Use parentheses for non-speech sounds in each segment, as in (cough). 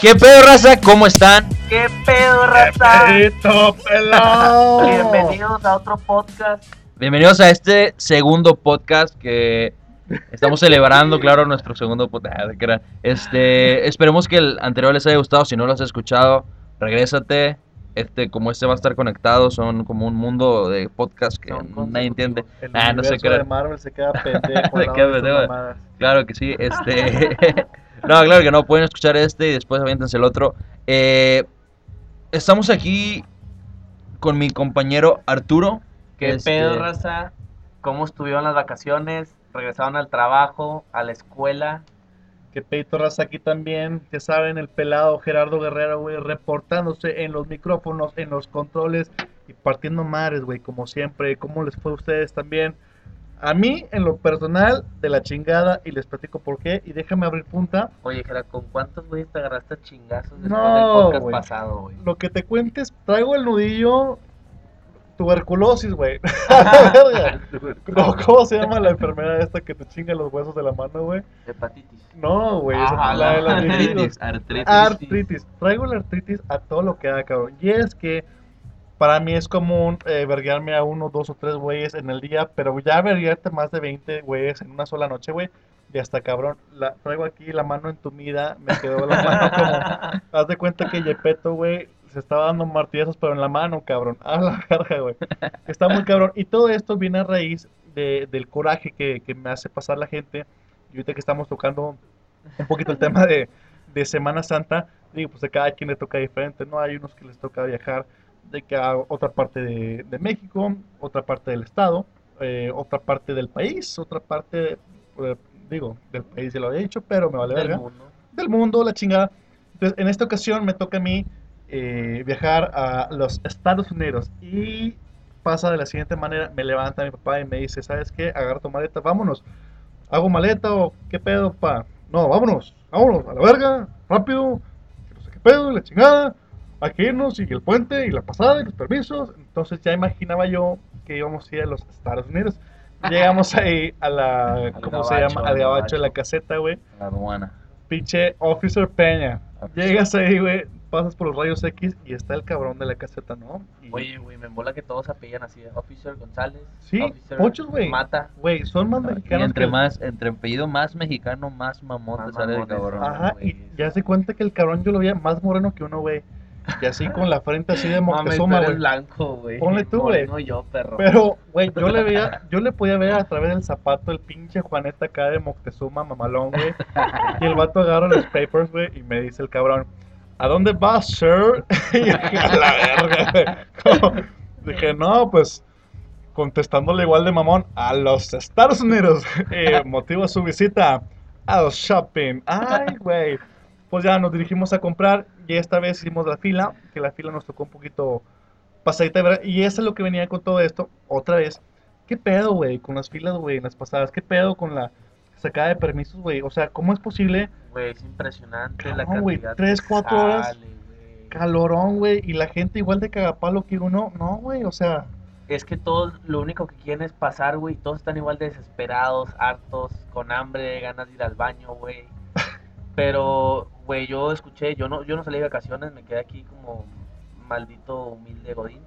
¿Qué pedo, raza? ¿Cómo están? ¿Qué pedo, raza? ¡Perrito pelado! (laughs) Bienvenidos a otro podcast. Bienvenidos a este segundo podcast que estamos celebrando, claro, nuestro segundo podcast. Este, esperemos que el anterior les haya gustado. Si no lo has escuchado, regrésate. Este, como este va a estar conectado, son como un mundo de podcast que nadie entiende. El Ah, no sé qué. de Marvel se queda (laughs) pendejo. Se queda pendejo. Claro que sí, este... (laughs) no, claro que no, pueden escuchar este y después aviéntense el otro. Eh, estamos aquí con mi compañero Arturo. ¿Qué Este, pedo, raza? ¿Cómo estuvieron las vacaciones? ¿Regresaron al trabajo, a la escuela? Que Peito Raza aquí también, ya saben, el pelado Gerardo Guerrero, güey, reportándose en los micrófonos, en los controles y partiendo madres, güey, como siempre. ¿Cómo les fue a ustedes también? A mí, en lo personal, de la chingada, y les platico por qué, y déjame abrir punta. Oye, Jera, ¿con cuántos güeyes te agarraste a chingazos después No, del podcast güey. pasado, güey? Lo que te cuentes, traigo el nudillo, tuberculosis, güey. Verga. (laughs) No, ¿Cómo se llama la enfermedad esta que te chinga los huesos de la mano, güey? Hepatitis. No, güey, es la de los la- viejitos. artritis. Artritis. Traigo la artritis a todo lo que da, cabrón. Y es que para mí es común eh, verguearme a uno, dos o tres güeyes en el día, pero ya verguearte más de 20 güeyes en una sola noche, güey. Y hasta cabrón, la, traigo aquí la mano entumida, me quedó la mano como... (laughs) Haz de cuenta que Yepeto, güey, se estaba dando martillazos, pero en la mano, cabrón. (laughs) A la verga, güey. Está muy cabrón. Y todo esto viene a raíz de- del coraje que, que me hace pasar la gente. Y ahorita que estamos tocando un poquito el tema de, de Semana Santa, digo, pues a cada quien le toca diferente, ¿no? Hay unos que les toca viajar de que a otra parte de, de México, otra parte del estado, eh, otra parte del país, otra parte, eh, digo, del país ya lo había dicho, pero me vale Del verga mundo. del mundo, la chingada. Entonces, en esta ocasión me toca a mí eh, viajar a los Estados Unidos y pasa de la siguiente manera, me levanta mi papá y me dice, ¿sabes qué? Agarra tu maleta, vámonos. ¿Hago maleta o qué pedo, pa? No, vámonos, vámonos, a la verga, rápido, no sé qué pedo, la chingada, hay que irnos y el puente y la pasada y los permisos. Entonces ya imaginaba yo que íbamos a ir a los Estados Unidos. Llegamos ahí a la, Al ¿cómo se gabacho, llama? al gabacho de la caseta, güey La aduana. pinche Officer Peña. Officer. Llegas ahí, güey, pasas por los rayos X y está el cabrón de la caseta, ¿no? Y, Oye, güey, me embola que todos se apellan así. Officer González. Sí, muchos, güey. Mata. güey, son más Y mexicanos entre que- más, entre apellido más mexicano, más mamón te sale el cabrón. Ajá, güey. y ya se cuenta que el cabrón yo lo veía más moreno que uno, güey. Y así con la frente así de Moctezuma, güey. blanco, güey. Ponle tú, güey. No yo, perro. Pero, güey, yo (laughs) le veía, yo le podía ver a través del zapato el pinche Juaneta acá de Moctezuma, mamalón, güey. Y el vato agarra los papers, güey, y me dice el cabrón, ¿a dónde vas, sir? (laughs) Y dije, a la verga, güey. Dije, no, pues, contestándole igual de mamón, a los Estados Unidos. (laughs) Eh, motivo de su visita, al shopping. Ay, güey. Pues ya nos dirigimos a comprar y esta vez hicimos la fila, que la fila nos tocó un poquito pasadita, ¿verdad? Y eso es lo que venía con todo esto, otra vez. ¿Qué pedo, güey, con las filas, güey, en las pasadas? ¿Qué pedo con la sacada de permisos, güey? O sea, ¿cómo es posible Güey, es impresionante la Cabrón, güey, cantidad tres, cuatro horas. calorón, güey, y la gente igual de cagapalo que uno? No, güey, o sea, Es que todos lo único que quieren es pasar, güey. Todos están igual de desesperados, hartos, con hambre, ganas de ir al baño, güey. Pero, güey, yo escuché, yo no, yo no salí de vacaciones, me quedé aquí como maldito humilde godín.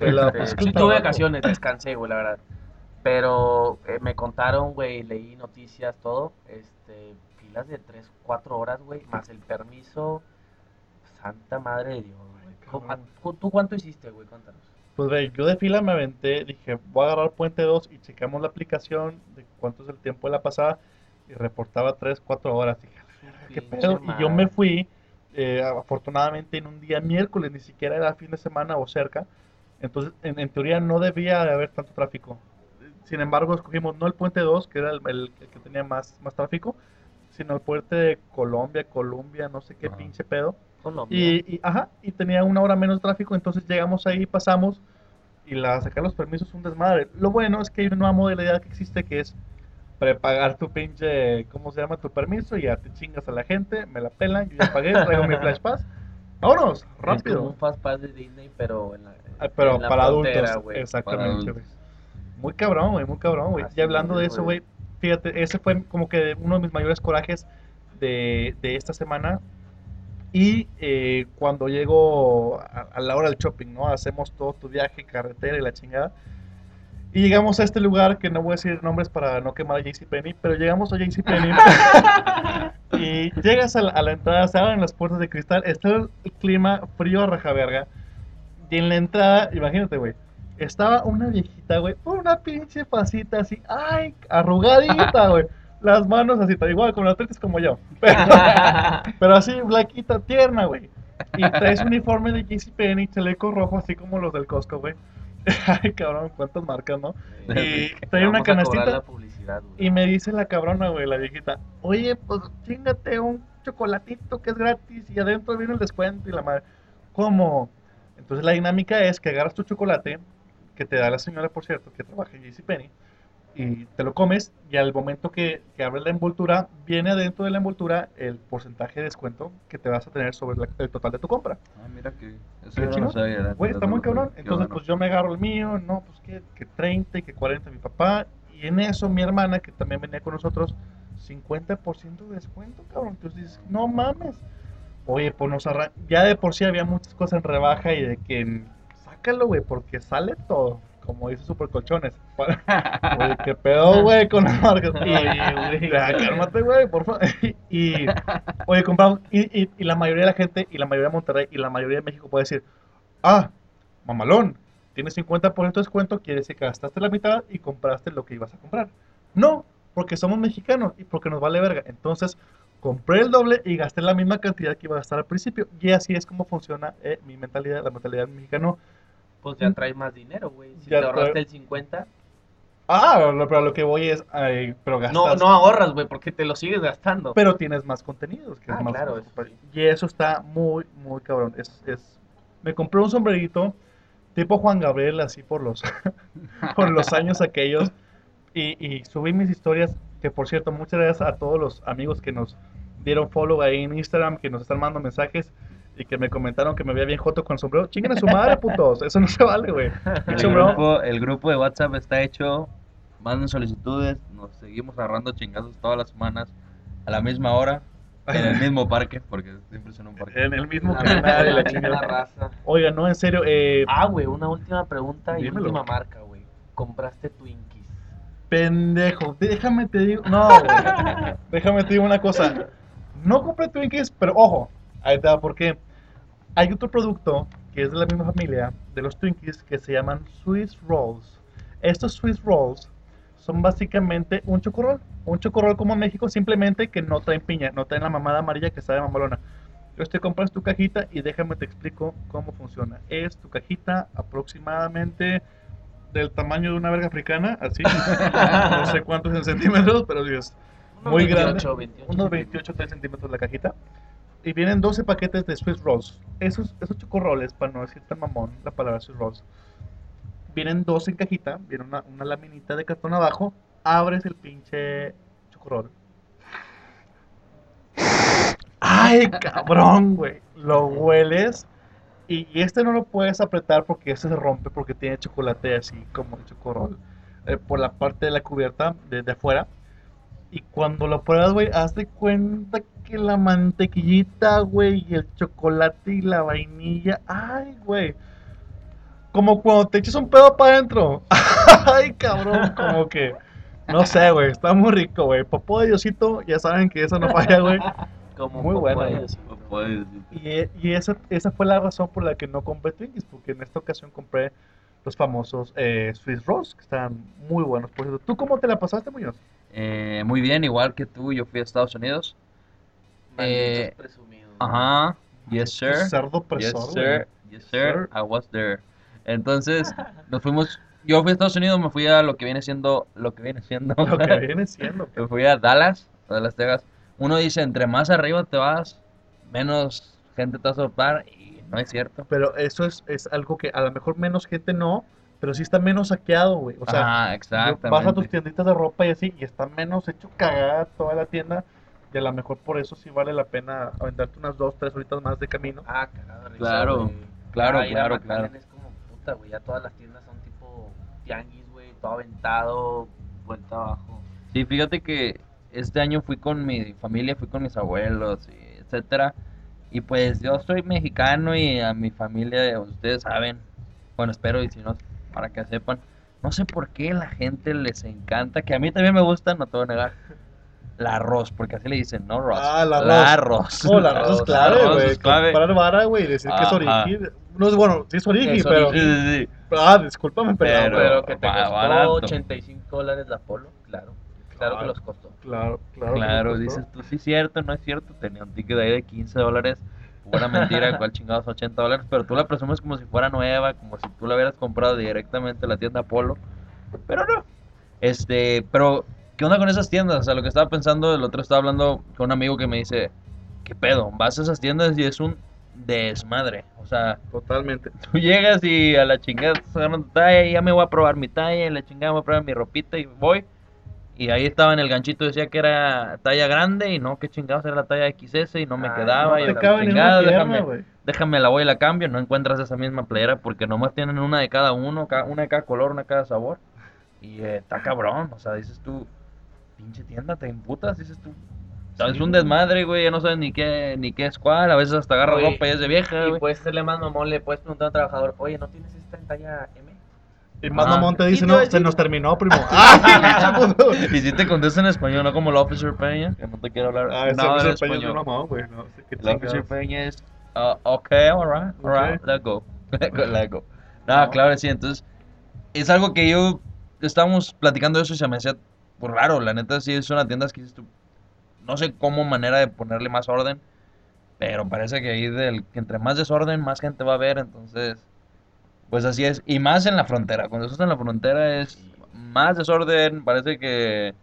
Este, sí tu tuve vacaciones, descansé, güey, la verdad. Pero eh, me contaron, güey, leí noticias, todo, este, filas de 3, 4 horas, güey, más el permiso. Santa madre de Dios, güey. ¿Cómo- a- ¿Tú cuánto hiciste, güey? Cuéntanos. pues, güey, yo de fila me aventé, dije, voy a agarrar Puente 2 y checamos la aplicación de cuánto es el tiempo de la pasada y reportaba 3, 4 horas. Dije, "A la verga, ¿qué pedo? Y yo me fui, eh, afortunadamente, en un día miércoles, ni siquiera era fin de semana o cerca. Entonces, en, en teoría no debía de haber tanto tráfico. Sin embargo, escogimos no el puente 2, que era el, el- el que tenía más, más tráfico, sino el puente de Colombia, Colombia, no sé qué Ajá. pinche pedo. Colombia. Y, y, ajá, y tenía una hora menos de tráfico, entonces llegamos ahí, pasamos, y la sacar los permisos es un desmadre. Lo bueno es que hay una nueva modalidad que existe que es prepagar tu pinche, ¿cómo se llama? Tu permiso y ya te chingas a la gente, me la pelan, yo ya pagué, traigo mi flash pass. (laughs) Vámonos, Es como rápido. un Fast Pass de Disney, pero en la, Ah, Pero en la para frontera, adultos, güey. exactamente, güey. Muy cabrón, güey, muy cabrón, güey. Y hablando de es, eso, güey. güey, fíjate, ese fue como que uno de mis mayores corajes de, de esta semana. Y eh, cuando llego a, a la hora del shopping, ¿no? Hacemos todo tu viaje, carretera y la chingada. Y llegamos a este lugar, que no voy a decir nombres para no quemar a JCPenney, pero llegamos a JCPenney. (laughs) y llegas a la, a la entrada, se abren las puertas de cristal, está el clima frío a rajaverga. Y en la entrada, imagínate, güey, estaba una viejita, güey, una pinche pasita así, ay, arrugadita, güey. Las manos así, tal igual, con las tetas como yo. (laughs) Pero, pero así, blanquita, tierna, güey. Y traes uniforme de JCPenney, chaleco rojo, así como los del Costco, güey. (laughs) Ay, cabrón, cuántas marcas, ¿no? Y trae una canastita. Y me dice la cabrona, güey, la viejita, oye, pues chingate un chocolatito que es gratis y adentro viene el descuento y la madre. ¿Cómo? Entonces la dinámica es que agarras tu chocolate, que te da la señora, por cierto, que trabaja en JCPenney, y te lo comes y al momento que, que abres la envoltura, viene adentro de la envoltura el porcentaje de descuento que te vas a tener sobre la- el total de tu compra. Ah, mira que. Eso ¿Qué yo no sabía. Güey, está muy cabrón. Entonces, pues yo me agarro el mío, no, pues que, que 30 y que 40 mi papá. Y en eso mi hermana, que también venía con nosotros, 50% de descuento, cabrón. Entonces dices, no mames. Oye, pues nos arran... Ya de por sí había muchas cosas en rebaja y de que sácalo, güey, porque sale todo. Como dice Super Colchones. Oye, qué pedo, güey, con las marcas. (laughs) Oye, güey. cálmate, güey, por favor. (laughs) Y, oye, compramos. Y, y, y la mayoría de la gente, y la mayoría de Monterrey, y la mayoría de México puede decir, ah, mamalón, tienes 50% de descuento, quiere decir que gastaste la mitad y compraste lo que ibas a comprar. No, porque somos mexicanos y porque nos vale verga. Entonces, compré el doble y gasté la misma cantidad que iba a gastar al principio. Y así es como funciona eh, mi mentalidad, la mentalidad del mexicano. Pues ya traes más dinero, güey. Si Ya te ahorraste trae- el 50, Ah, lo- pero lo que voy es, ay, pero gastas. no, no ahorras, güey, porque te lo sigues gastando. pero tienes más contenidos. Que Ah, es más claro. Y eso está muy, muy cabrón. Es, es... Me compré un sombrerito tipo Juan Gabriel, así por los, (laughs) por los años aquellos. Y, y subí mis historias, que por cierto, muchas gracias a todos los amigos que nos dieron follow ahí en Instagram, que nos están mandando mensajes y que me comentaron que me veía bien joto con el sombrero. Chinguen a su madre, putos. Eso no se vale, güey. (laughs) El grupo, el grupo de WhatsApp está hecho. Manden solicitudes. Nos seguimos agarrando chingazos todas las semanas. A la misma hora. En el mismo parque. Porque siempre son un parque. En el mismo La canal y (laughs) la chingada. raza. Oiga, no, en serio, eh, Ah, güey, una última pregunta y Dímelo. última marca, güey. ¿Compraste Twinkies? Pendejo, déjame te digo. No, (laughs) güey. Déjame te digo una cosa. No compré Twinkies, pero ojo, ahí te va porque hay otro producto que es de la misma familia de los Twinkies que se llaman Swiss Rolls. Estos Swiss Rolls son básicamente un chocorrol. Un chocorrol como en México, simplemente que no traen piña, no traen la mamada amarilla que sabe mamalona. Entonces te compras tu cajita y déjame te explico cómo funciona. Es tu cajita aproximadamente del tamaño de una verga africana, así. (laughs) no sé cuántos en centímetros, pero Dios. Muy 28, grande. 28. Unos 28, 3 centímetros la cajita. Y vienen 12 paquetes de Swiss Rolls. Esos, esos chocorroles, para no decir tan mamón la palabra Swiss Rolls, vienen dos en cajita, viene una, una laminita de cartón abajo, abres el pinche chocorrol. ¡Ay, cabrón, güey! Lo hueles y, este no lo puedes apretar porque este se rompe porque tiene chocolate así como el chocorrol eh, por la parte de la cubierta de, de afuera. Y cuando lo pruebas, güey, haz de cuenta que la mantequillita, güey, y el chocolate y la vainilla, ay, güey. Como cuando te echas un pedo para adentro. (laughs) ay, cabrón, como que, no sé, güey, está muy rico, güey. Popó de Diosito, ya saben que eso no falla, güey. Como Muy bueno. Y, y esa, esa fue la razón por la que no compré Twinkies, porque en esta ocasión compré los famosos eh, Swiss Rolls, que están muy buenos. Por cierto, ¿tú cómo te la pasaste, Muñoz? Eh, muy bien, igual que tú, yo fui a Estados Unidos. Eh. Ajá. Yes, sir. Cerdo Yes, presor, sir. Yes, sir. I was there. Entonces, nos fuimos. Yo fui a Estados Unidos, me fui a lo que viene siendo. Lo que viene siendo. Lo que (laughs) viene siendo. Me fui a Dallas, a Dallas, Texas. Uno dice, entre más arriba te vas, menos gente te vas a topar. Y no es cierto. Pero eso es, es algo que a lo mejor menos gente no, pero sí está menos saqueado, güey. O sea, vas a tus tienditas de ropa y así, y está menos hecho cagada toda la tienda. Y a lo mejor por eso sí vale la pena aventarte unas dos, tres horitas más de camino. Ah, risa, Claro, claro, Ah, claro, claro. Es como puta, güey. Ya todas las tiendas son tipo tianguis, güey. Todo aventado, vuelta abajo. Sí, fíjate que este año fui con mi familia, fui con mis abuelos, y etcétera. Y pues yo soy mexicano y a mi familia, ustedes saben, bueno, espero y si no, para que sepan, no sé por qué la gente les encanta, que a mí también me gusta, no te voy a negar, la arroz, porque así le dicen, no arroz. Ah, arroz. La arroz. Oh, la arroz es clave, La güey. es clave. Comprar vara, güey, decir que es origen. No es bueno, sí es origen, Es pero. Sí, sí, sí. Ah, discúlpame, pero. Pero- Pero que te costó barato. 85 dólares la polo, claro. Claro que los costó. Claro, claro. Claro, dices tú, sí, cierto, no es cierto. Tenía un ticket ahí de 15 dólares. Pura mentira, cual chingados 80 dólares. Pero tú la presumes como si fuera nueva, como si tú la hubieras comprado directamente en la tienda Polo. Pero no. Este, pero, ¿qué onda con esas tiendas? O sea, lo que estaba pensando, el otro estaba hablando con un amigo que me dice, ¿qué pedo? Vas a esas tiendas y es un desmadre. O sea, Totalmente. tú llegas y a la chingada estás agarrando tu talla y ya me voy a probar mi talla, y la chingada me voy a probar mi ropita y voy. Y ahí estaba en el ganchito, decía que era talla grande y no, que chingados era la talla XS y no me Ah, quedaba. No y te la chingada, pierna, déjame, déjame la voy y la cambio. No encuentras esa misma playera porque nomás tienen una de cada uno, una de cada color, una de cada sabor. Y eh, está cabrón, o sea, dices tú, pinche tienda, te imputas, dices tú. O sea, es Sí, un desmadre, güey, ya no sabes ni qué, ni qué es cuál, a veces hasta agarra ropa y es de vieja, Y güey. puedes hacerle más mamón, le puedes preguntar a un trabajador, oye, ¿no tienes esta en talla M? Y más Ah. mamón te dice, no, se nos terminó, primo. (laughs) ¡Ah! puto! Y si te contesta en español, no como el Officer Peña, que no te quiero hablar Ah, ese nada ese de peño es español. mamón, güey. No sé qué El Officer. Peña es, uh, ok, alright, alright, Ok. let's go. (laughs) let's go. No, No. claro, sí, entonces, es algo que yo, estábamos platicando de eso y se me hacía, pues raro, la neta sí es una tienda que no sé cómo manera de ponerle más orden, pero parece que ahí del, que entre más desorden, más gente va a ver, entonces, pues así es, y más en la frontera, cuando estás en la frontera es más desorden, parece que,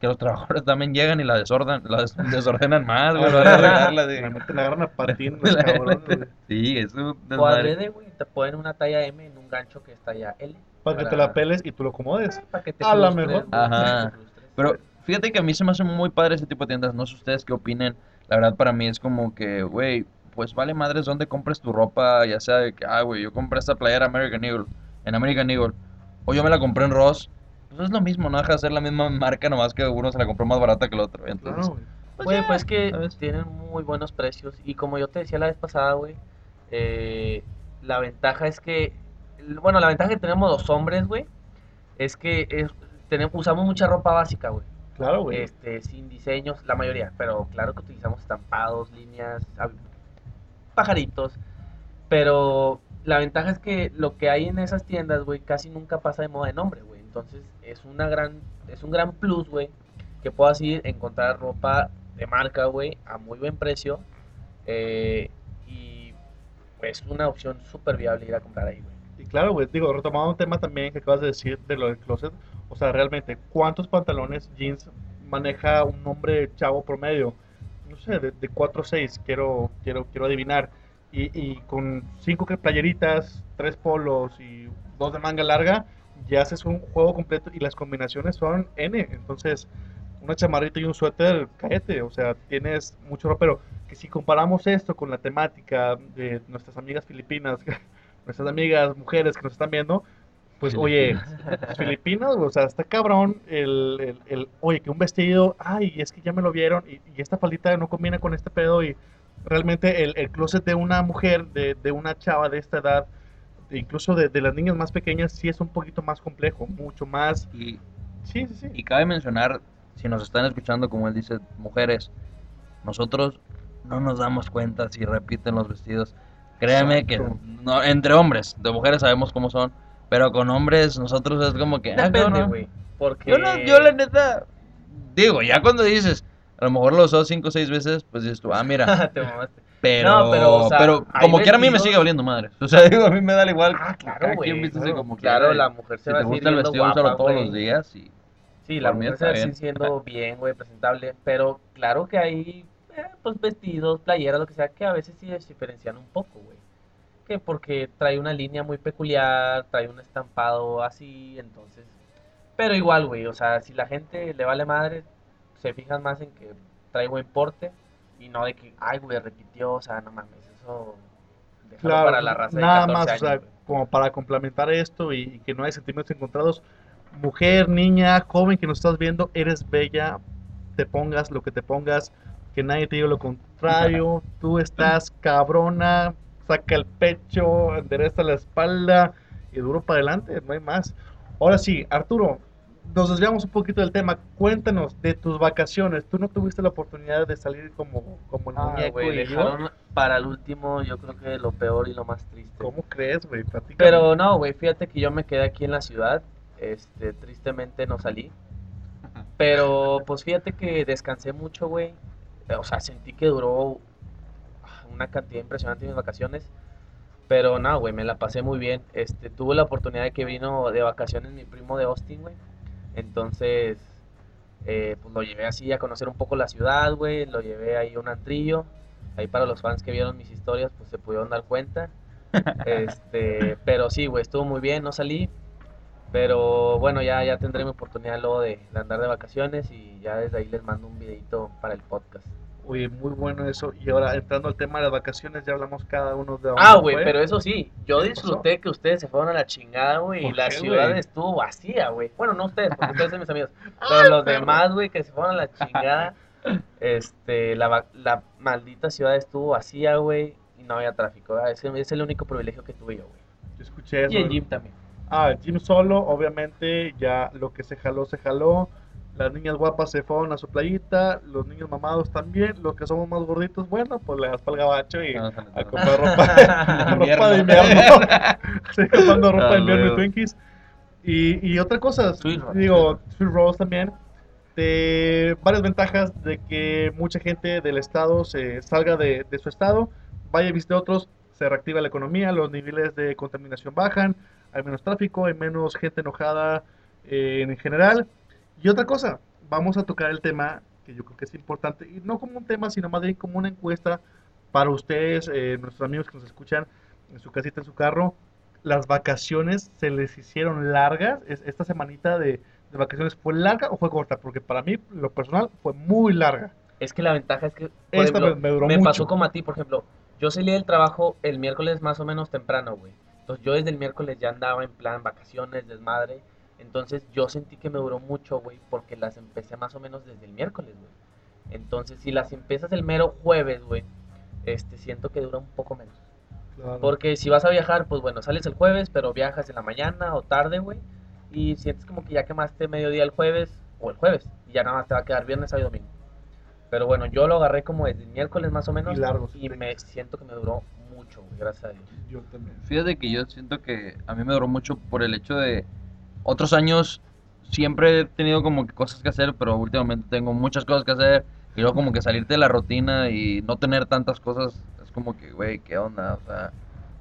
que los (laughs) trabajadores también llegan y la desorden, la des- desordenan más, güey, van a arreglarla de- (laughs) La la agarran a (laughs) patín, los cabrones, güey. Sí, es un O adrede, güey, te ponen una talla M en un gancho que es talla L. Para que te la peles y tú lo acomodes. Para que te A la mejor. Ajá. Pero fíjate que a mí se me hace muy padre ese tipo de tiendas. No sé ustedes qué opinen. La verdad, para mí es como que, güey, pues vale madres donde compres tu ropa. Ya sea de que, ah, güey, yo compré esta playera American Eagle. En American Eagle. O yo me la compré en Ross. Pues es lo mismo, no deja de ser la misma marca, nomás que uno se la compró más barata que el otro. Entonces, Claro, pues Güey, pues que ¿sabes? tienen muy buenos precios. Y como yo te decía la vez pasada, güey, eh, la ventaja es que, bueno, la ventaja que tenemos los hombres, güey, es que es- tenemos, usamos mucha ropa básica, güey. Claro, güey. Este, sin diseños, la mayoría, pero claro que utilizamos estampados, líneas, pajaritos. Pero la ventaja es que lo que hay en esas tiendas, güey, casi nunca pasa de moda de nombre, güey. Entonces es una gran, es un gran plus, güey, que puedas ir a encontrar ropa de marca, güey, a muy buen precio. eh, y pues una opción súper viable ir a comprar ahí, güey. Y claro, güey, digo, retomando un tema también que acabas de decir de lo del closet, o sea, realmente, ¿cuántos pantalones jeans maneja un hombre chavo promedio? No sé, de, de 4 o 6, quiero, quiero, quiero adivinar. Y, y con 5 playeritas, 3 polos y 2 de manga larga, ya haces un juego completo y las combinaciones son N. Entonces, una chamarrita y un suéter, cállate, o sea, tienes mucho ropa, pero que si comparamos esto con la temática de nuestras amigas filipinas, (laughs) nuestras amigas mujeres que nos están viendo, pues oye, (laughs) Filipinas, o sea, está cabrón el, el, el, oye, que un vestido, ay, es que ya me lo vieron y, y esta faldita no combina con este pedo y realmente el, el closet de una mujer, de, de una chava de esta edad, incluso de, de las niñas más pequeñas, sí es un poquito más complejo, mucho más, Y, sí, sí, sí. y cabe mencionar, si nos están escuchando, como él dice, mujeres, nosotros no nos damos cuenta si repiten los vestidos. Créeme que no, entre hombres, de mujeres sabemos cómo son, pero con hombres nosotros es como que... ah, Depende, güey. Porque... Yo, no, yo la neta, digo, ya cuando dices, a lo mejor lo usó cinco o seis veces, pues dices tú, ah, mira, (laughs) Te mamaste. pero, No, pero, o sea, pero como quiera a mí me sigue valiendo madre. O sea, (laughs) digo, a mí me da igual. Ah, claro, güey. claro, como claro, quiera, la mujer se Si va te gusta el vestido, úsalo guapa, todos güey. los días y... Sí, la mujer se va bien. siendo (laughs) bien, güey, presentable. Pero claro que hay, eh, pues, vestidos, playeras, lo que sea, que a veces sí se diferencian un poco, güey. Que porque trae una línea muy peculiar, trae un estampado así, entonces... Pero igual, güey, o sea, si la gente le vale madre, se fijan más en que trae buen porte y no de que, ay, güey, repitió, o sea, no mames, eso... Claro, para la raza de nada 14 más, o sea, como para complementar esto y, y que no hay sentimientos encontrados, mujer, niña, joven que nos estás viendo, eres bella, te pongas lo que te pongas, que nadie te diga lo contrario. (laughs) Tú estás cabrona, saca el pecho, endereza la espalda y duro para adelante, no hay más. Ahora sí, Arturo, nos desviamos un poquito del tema. Cuéntanos de tus vacaciones. ¿Tú no tuviste la oportunidad de salir como, como el Ah, muñeco güey, y yo? dejaron para el último, yo creo que lo peor y lo más triste. ¿Cómo crees, güey? Pero no, güey, fíjate que yo me quedé aquí en la ciudad. Este, tristemente no salí. Pero pues fíjate que descansé mucho, güey. O sea, sentí que duró una cantidad impresionante mis vacaciones. Pero no, güey, me la pasé muy bien. Este, tuve la oportunidad de que vino de vacaciones mi primo de Austin, güey. Entonces, eh, pues lo llevé así a conocer un poco la ciudad, güey. Lo llevé ahí a un antrillo. Ahí para los fans que vieron mis historias, pues se pudieron dar cuenta. (laughs) Este, pero sí, güey, estuvo muy bien, no salí. Pero bueno, ya, ya tendré mi oportunidad luego de, de andar de vacaciones y ya desde ahí les mando un videito para el podcast. Oye, muy bueno eso. Y ahora, entrando al tema de las vacaciones, ya hablamos cada uno de Ah, güey, pero eso sí, yo ¿Qué disfruté que ustedes se fueron a la chingada, güey, y ¿Por la qué, ciudad güey? estuvo vacía, güey. Bueno, no ustedes, porque ustedes son mis amigos, (laughs) pero los demás, güey, que se fueron a la chingada, este, la, la maldita ciudad estuvo vacía, güey, y no había tráfico, ¿verdad? Ese es el único privilegio que tuve yo, güey. Yo escuché eso. Y el gym también. Ah, el gym solo, obviamente, ya lo que se jaló, se jaló. Las niñas guapas se fueron a su playita, los niños mamados también, los que somos más gorditos, bueno, pues le das para el gabacho y Vamos a a meter- comprar ropa, ropa de invierno. (laughs) Sí, comprando ropa de Ah, invierno y. Twinkies. Y, y otra cosa, Sweet digo, Sweet Rolls también, de varias ventajas de que mucha gente del estado se salga de, de su estado, vaya a visitar otros, se reactiva la economía, los niveles de contaminación bajan, hay menos tráfico, hay menos gente enojada eh, en general. Y otra cosa, vamos a tocar el tema que yo creo que es importante, y no como un tema, sino más bien como una encuesta para ustedes, eh, nuestros amigos que nos escuchan en su casita, en su carro. Las vacaciones se les hicieron largas. Es- Esta semanita de, de vacaciones fue larga o fue corta, porque para mí, lo personal, fue muy larga. Es que la ventaja es que, por Esta ejemplo, me, me duró me mucho. pasó como a ti, por ejemplo, yo salí del trabajo el miércoles más o menos temprano, güey. Entonces yo desde el miércoles ya andaba en plan vacaciones, desmadre. Entonces yo sentí que me duró mucho, güey, porque las empecé más o menos desde el miércoles, güey. Entonces si las empiezas el mero jueves, güey, este, siento que dura un poco menos. Claro. Porque si vas a viajar, pues bueno, sales el jueves, pero viajas en la mañana o tarde, güey. Y sientes como que ya quemaste mediodía el jueves o el jueves. Y ya nada más te va a quedar viernes, sábado y domingo. Pero bueno, yo lo agarré como desde el miércoles más o menos. Y largo, Y me siento que me duró mucho, güey, gracias a Dios. Yo también. Fíjate que yo siento que a mí me duró mucho por el hecho de otros años siempre he tenido como que cosas que hacer, pero últimamente tengo muchas cosas que hacer y luego como que salirte de la rutina y no tener tantas cosas es como que, güey, ¿qué onda? O sea,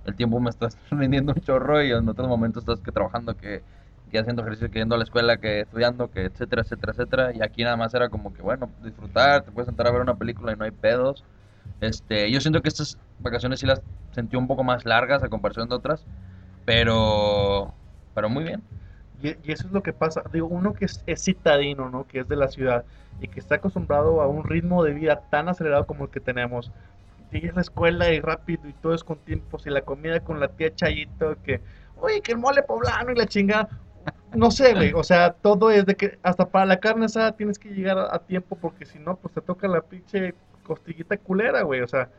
el tiempo me estás (laughs) rindiendo un chorro y en otros momentos estás que trabajando, que, que haciendo ejercicio, que yendo a la escuela, que estudiando, que etcétera, etcétera, etcétera. Y aquí nada más era como que, bueno, disfrutar, te puedes sentar a ver una película y no hay pedos. Este, yo siento que estas vacaciones sí las sentí un poco más largas a comparación de otras, pero, pero muy bien. Y, eso es lo que pasa. Digo, uno que es, es citadino, ¿no? Que es de la ciudad y que está acostumbrado a un ritmo de vida tan acelerado como el que tenemos. Llegas a la escuela y rápido y todo es con tiempos y la comida con la tía Chayito que, oye, que el mole poblano y la chingada. No sé, güey. O sea, todo es de que hasta para la carne asada tienes que llegar a, a tiempo porque si no, pues te toca la pinche costillita culera, güey. O sea,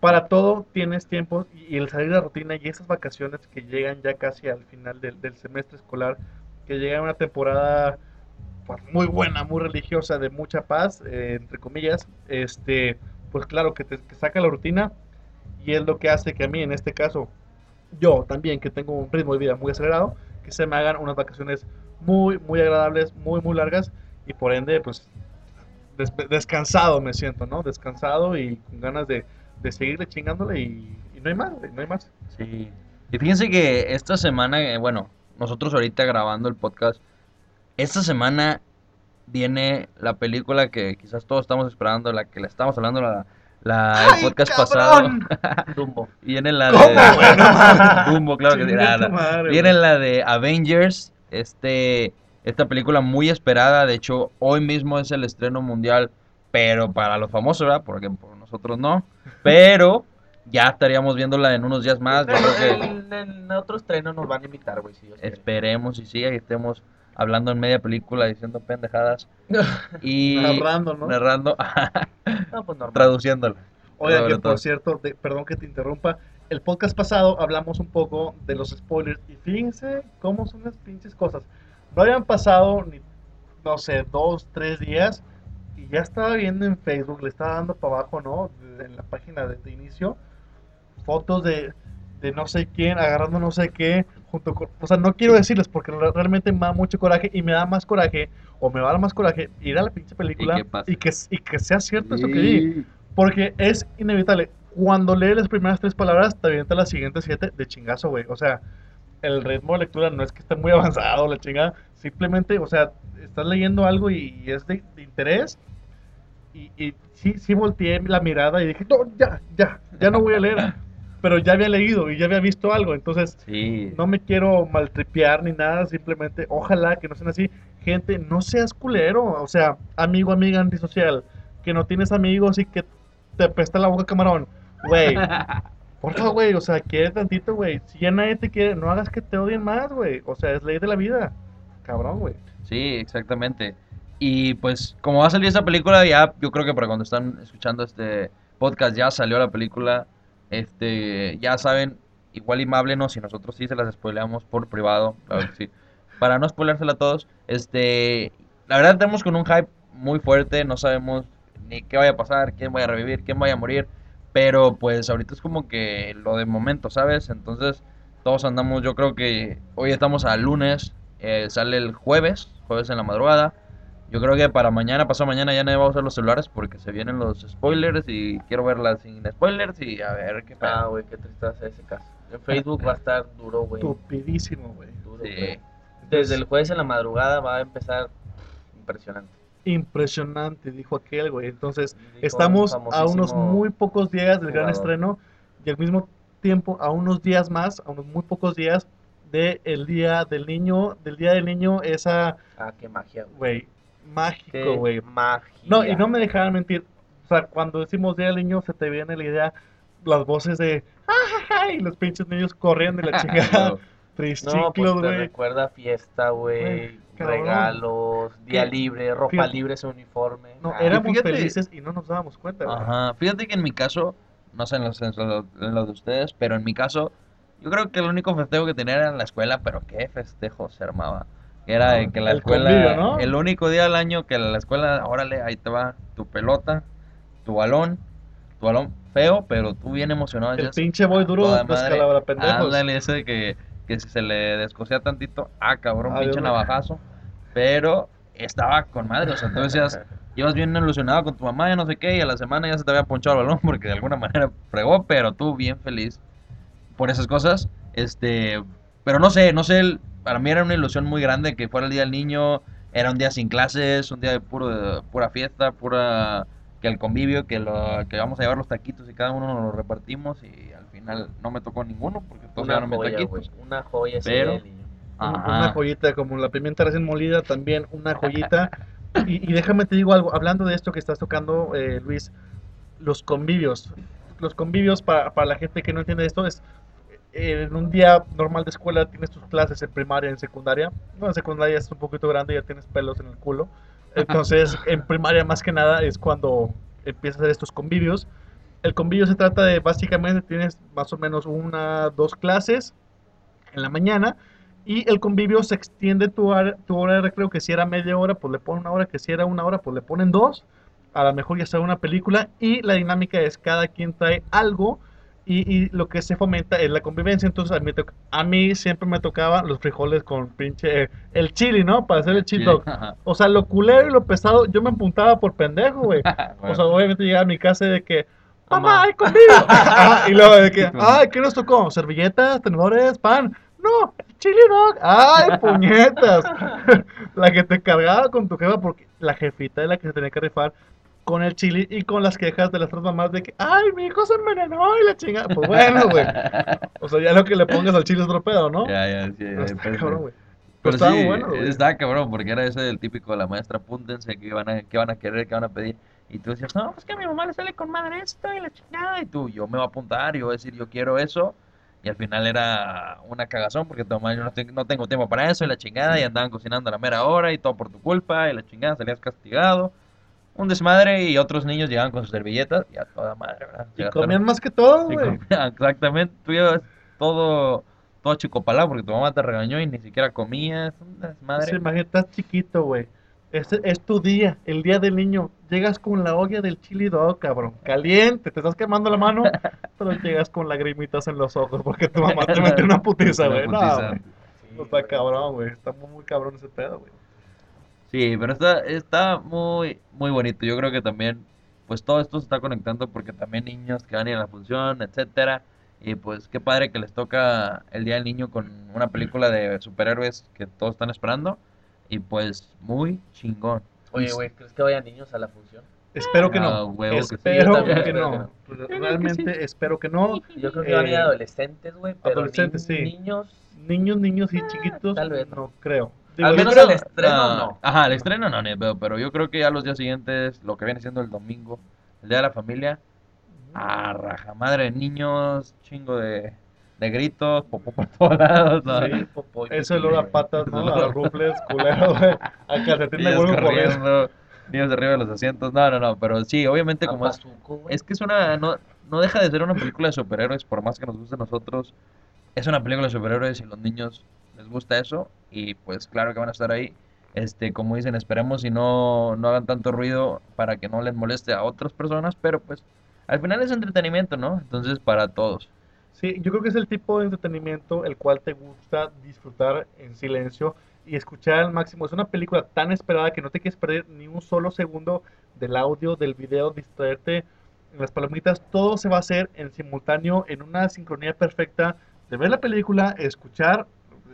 Para todo tienes tiempo y, y el salir de la rutina y esas vacaciones que llegan ya casi al final del, del semestre escolar, que llega una temporada pues, muy buena, muy religiosa, de mucha paz, eh, entre comillas, este, pues claro que te que saca la rutina y es lo que hace que a mí en este caso, yo también que tengo un ritmo de vida muy acelerado, que se me hagan unas vacaciones muy, muy agradables, muy, muy largas y por ende, pues des- descansado me siento, ¿no? Descansado y con ganas de, de seguirle chingándole y, y no hay más, no hay más. Sí. Y fíjense que esta semana, eh, bueno, nosotros ahorita grabando el podcast, esta semana viene la película que quizás todos estamos esperando, la que le estamos hablando la, la- el ¡Ay, podcast cabrón! pasado. (laughs) Dumbo. Viene la ¿Cómo, de güey? No mames. Dumbo, claro que sí. Madre, Viene güey. la de Avengers, este, esta película muy esperada, de hecho hoy mismo es el estreno mundial, pero para los famosos, ¿verdad? Porque por nosotros no, pero ya estaríamos viéndola en unos días más, yo creo que En, en otro estreno nos van a invitar, güey, si esperemos y sí, ahí estemos hablando en media película, diciendo pendejadas y (laughs) Narrando, ¿no? narrando, (laughs) No, pues normal. traduciéndolo. Oye, que por cierto, de- perdón que te interrumpa. El podcast pasado hablamos un poco de los spoilers y fíjense cómo son las pinches cosas. No habían pasado ni, no sé, dos, tres días y ya estaba viendo en Facebook, le estaba dando para abajo, ¿no? En la página de, de inicio, fotos de, de no sé quién agarrando no sé qué, junto con, o sea, no quiero decirles porque re- realmente me da mucho coraje y me da más coraje, o me va a dar más coraje ir a la pinche película pasa? y que, y que sea cierto eso que di. Porque es inevitable. Cuando lees las primeras tres palabras, te avienta las siguientes siete de chingazo, güey. O sea, el ritmo de lectura no es que esté muy (laughs) avanzado, la chingada. Simplemente, o sea, estás leyendo algo y, y es de, de interés. Y, y sí, sí volteé la mirada y dije, no, ya, ya, ya no voy a leer. (laughs) Pero ya había leído y ya había visto algo. Entonces, Sí. no me quiero maltripear ni nada, simplemente ojalá que no sean así. Gente, no seas culero, o sea, amigo, amiga antisocial, que no tienes amigos y que te apesta la boca camarón. Güey, (laughs) por favor, güey, o sea, quiere tantito, güey. Si ya nadie te quiere, no hagas que te odien más, güey. O sea, es ley de la vida. Cabrón, güey. Sí, exactamente. Y pues como va a salir esa película, ya yo creo que para cuando están escuchando este podcast ya salió la película. Este, ya saben, igual y háblenos y nosotros sí se las spoileamos por privado, claro que sí. (laughs) Para no spoilársela a todos, este, la verdad estamos con un hype muy fuerte, no sabemos ni qué vaya a pasar, quién vaya a revivir, quién vaya a morir, pero pues ahorita es como que lo de momento, ¿sabes? Entonces, todos andamos, yo creo que hoy estamos a lunes, eh, sale el jueves, jueves en la madrugada. Yo creo que para mañana, pasado mañana, ya nadie va a usar los celulares porque se vienen los spoilers y quiero verla sin spoilers y a ver qué Ah, pasa. güey, qué tristeza ese caso. En Facebook va a estar duro, güey. Estupidísimo, güey. Duro, Sí. Desde el jueves en la madrugada va a empezar impresionante. Impresionante, dijo aquel, güey. Entonces, Dijo estamos a unos muy pocos días del gran estreno y al mismo tiempo a unos días más, a unos muy pocos días de el día del niño, del día del niño, esa, Ah, qué magia, güey. mágico, güey. magia. No, y no me dejaban mentir. O sea, cuando decimos día del niño, se te viene la idea, las voces de, y los pinches niños corriendo y la (laughs) chingada, No, pues te güey. recuerda fiesta, güey. Cabrón. Regalos, día ¿Qué? libre, ropa Fíjate. libre, su uniforme. No, Ah, éramos fíjate- felices y no nos dábamos cuenta. Ajá, fíjate que en mi caso, no sé en los, en los- en los de ustedes, pero en mi caso, yo creo que el único festejo que tenía era en la escuela, pero qué festejo se armaba. Era de que la El escuela, convivio, ¿no? el único día del año que la escuela, órale, ahí te va tu pelota, tu balón, tu balón feo, pero tú bien emocionado. El pinche boy duro descalabra pendejos. Ándale, ese de que, que si se le descosía tantito, ah, cabrón, Ah, pinche navajazo. Pero estaba con madre, o sea, tú decías, (laughs) ibas bien ilusionado con tu mamá, ya no sé qué, y a la semana ya se te había ponchado el balón (laughs) porque de alguna manera fregó, pero tú bien feliz por esas cosas. Este, pero no sé, no sé, el- para mí era una ilusión muy grande que fuera el día del niño, era un día sin clases, un día de puro pura fiesta, pura que el convivio, que lo que vamos a llevar los taquitos y cada uno nos los repartimos y final no me tocó ninguno porque todos Una joya, taquitos. güey. Una joya Pero-. Una joyita como la pimienta recién molida, también una (laughs) joyita. y, y déjame te digo algo, hablando de esto que estás tocando, eh, Luis, los convivios. Los convivios, para, para la gente que no entiende esto, es eh, en un día normal de escuela tienes tus clases en primaria, en secundaria. No, en secundaria es un poquito grande, ya tienes pelos en el culo. (laughs) Entonces, en primaria más que nada es cuando empiezas a hacer estos convivios. El convivio se trata de básicamente tienes más o menos una, dos clases en la mañana y el convivio se extiende tu hora, tu hora de recreo, que si era media hora, pues le ponen una hora, que si era una hora, pues le ponen dos. A lo mejor ya sea una película y la dinámica es cada quien trae algo y, y lo que se fomenta es la convivencia. Entonces a mí, a mí siempre me tocaba los frijoles con pinche, el chili, ¿no? Para hacer el chili dog. O sea, lo culero y lo pesado, yo me apuntaba por pendejo, güey. (laughs) O sea, obviamente llegaba a mi casa de que, mamá, convivio. (laughs) Ajá, y luego de que, ay, ¿qué nos tocó? Servilletas, tenedores, pan. No, chili dog. Ay, puñetas. (laughs) la que te cargaba con tu jefa porque la jefita es la que se tenía que rifar con el chili y con las quejas de las otras mamás de que, ay, mi hijo se envenenó y la chingada. Pues bueno, güey. (laughs) O sea, ya lo que le pongas al chile es otro pedo, ¿no? Ya, ya, sí, Pero ya, está pues, cabrón, güey. Pero Pero estaba sí, muy bueno, güey. estaba cabrón, porque era ese del típico de la maestra, apúntense, qué van a, qué van a querer, qué van a pedir. Y tú decías, no, es que a mi mamá le sale con madre esto y la chingada. Y tú, yo me voy a apuntar, y voy a decir, yo quiero eso. Y al final era una cagazón porque tu mamá, yo no, te- no tengo tiempo para eso y la chingada y andaban cocinando a la mera hora y todo por tu culpa y la chingada salías castigado. Un desmadre y otros niños llegaban con sus servilletas y a toda madre, ¿verdad? Y comían más que todo, güey. (laughs) Exactamente, tú llevas todo, todo chicopalado porque tu mamá te regañó y ni siquiera comías. Un desmadre. Sí, imagínate, estás chiquito, güey. Este es tu día, el día del niño. Llegas con la olla del chili dog, cabrón. Caliente, te estás quemando la mano, pero llegas con lagrimitas en los ojos porque tu mamá te metió una putiza, güey. No. Sí, está cabrón, güey. Está muy, muy cabrón ese pedo, güey. Sí, pero está, está muy, muy bonito. Yo creo que también, pues todo esto se está conectando porque también niños que van a ir a la función, etcétera. Y pues qué padre que les toca el Día del Niño con una película de superhéroes que todos están esperando. Y pues muy chingón. Oye, güey, ¿crees que vayan niños a la función? Espero que no. huevo que sí. espero que no. que Realmente espero que no. (laughs) Yo creo que van a ir Eh, adolescentes, güey, pero adolescentes, ni- sí. niños... Niños, niños y chiquitos, tal vez no creo. Digo, Al menos creo- al estreno, Ah, no. Ajá, al estreno no, ni pedo, pero yo creo que ya los días siguientes, lo que viene siendo el domingo, el Día de la Familia, a raja madre, niños, chingo de, de gritos, popó por todos lados, ¿no? Sí. Popó Eso es lo a patas, ¿no? A rufles, culero, güey. A calcetín de huevo corriendo. niños arriba de los asientos, no, no, no, pero sí, obviamente A como es, Pazuco, es que es una, no, no deja de ser una película de superhéroes, por más que nos guste a nosotros, es una película de superhéroes y los niños les gusta eso, y pues claro que van a estar ahí, este, como dicen, esperemos y no, no hagan tanto ruido para que no les moleste a otras personas, pero pues al final es entretenimiento, ¿no? Entonces para todos. Sí, yo creo que es el tipo de entretenimiento el cual te gusta disfrutar en silencio y escuchar al máximo. Es una película tan esperada que no te quieres perder ni un solo segundo del audio, del video, distraerte en las palomitas. Todo se va a hacer en simultáneo, en una sincronía perfecta de ver la película, escuchar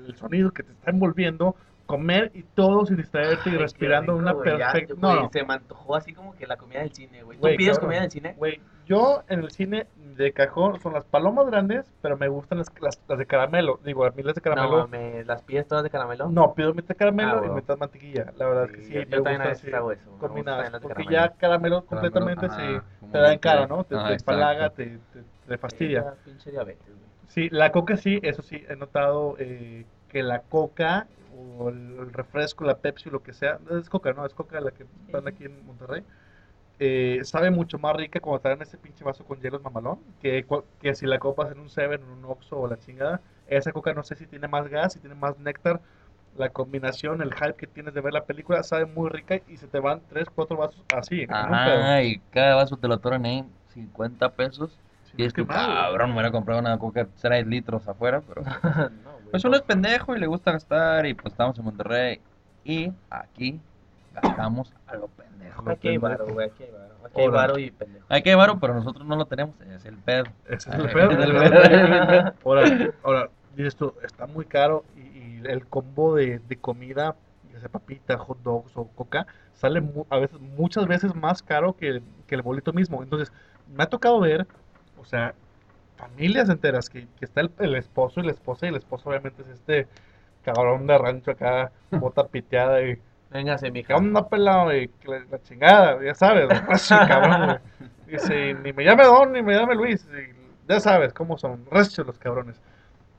el sonido que te está envolviendo, comer y todo sin distraerte y Ay, respirando rico, una perfecta... No, no. Se me antojó así como que la comida del cine, güey. ¿Tú Güey, pides comida del cine? Güey, yo en el cine de cajón son las palomas grandes, pero me gustan las, las, las de caramelo. Digo, a mí las de No, caramelo. ¿las pides todas de caramelo? No, pido mitad caramelo Ah, y huevo. mitad mantequilla. La verdad es que Sí, yo- me también a gusta hago eso, combinadas. Porque caramelo. ya caramelo completamente como te da en cara, ¿no? Te, te exacto. empalaga, te, te, te fastidia. Ya, pinche diabetes, güey. Sí, la coca sí, eso sí, he notado eh, que la coca o el, el refresco, la Pepsi, lo que sea, es coca, ¿no? Es coca la que están aquí en Monterrey. Eh, sabe mucho más rica cuando te dan ese pinche vaso con hielos mamalón que, que si la copas en un Seven, en un Oxxo o la chingada. Esa coca no sé si tiene más gas, si tiene más néctar. La combinación, el hype que tienes de ver la película sabe muy rica y se te van 3, 4 vasos así. Ajá, y cada vaso te lo atoran en 50 pesos. Sí, Y no es que cabrón, me hubiera comprado una coca 6 litros afuera, pero... (laughs) no, güey. Pues uno es pendejo y le gusta gastar y pues estamos en Monterrey. Y aquí gastamos a lo pendejo. Aquí hay varo, güey, aquí hay varo. Aquí hay varo y pendejo. Hay que varo, pero nosotros no lo tenemos, es el pedo. Ese es el pedo. es el. (laughs) Ahora, ahora, dices tú, está muy caro y, y el combo de, de comida, ya sea papita, hot dogs o coca, sale mu- a veces, muchas veces más caro que, el- que el boleto mismo. Entonces, me ha tocado ver, o sea, familias enteras que, que está el, el esposo y la esposa, y el esposo obviamente es este cabrón de rancho acá, (laughs) bota piteada y Véngase, ¿Qué mija. onda, pelado? Y la, chingada, ya sabes, recio, (laughs) cabrón, güey. Dice, ni me llame Don, ni me llame Luis. y ya sabes cómo son, recios los cabrones.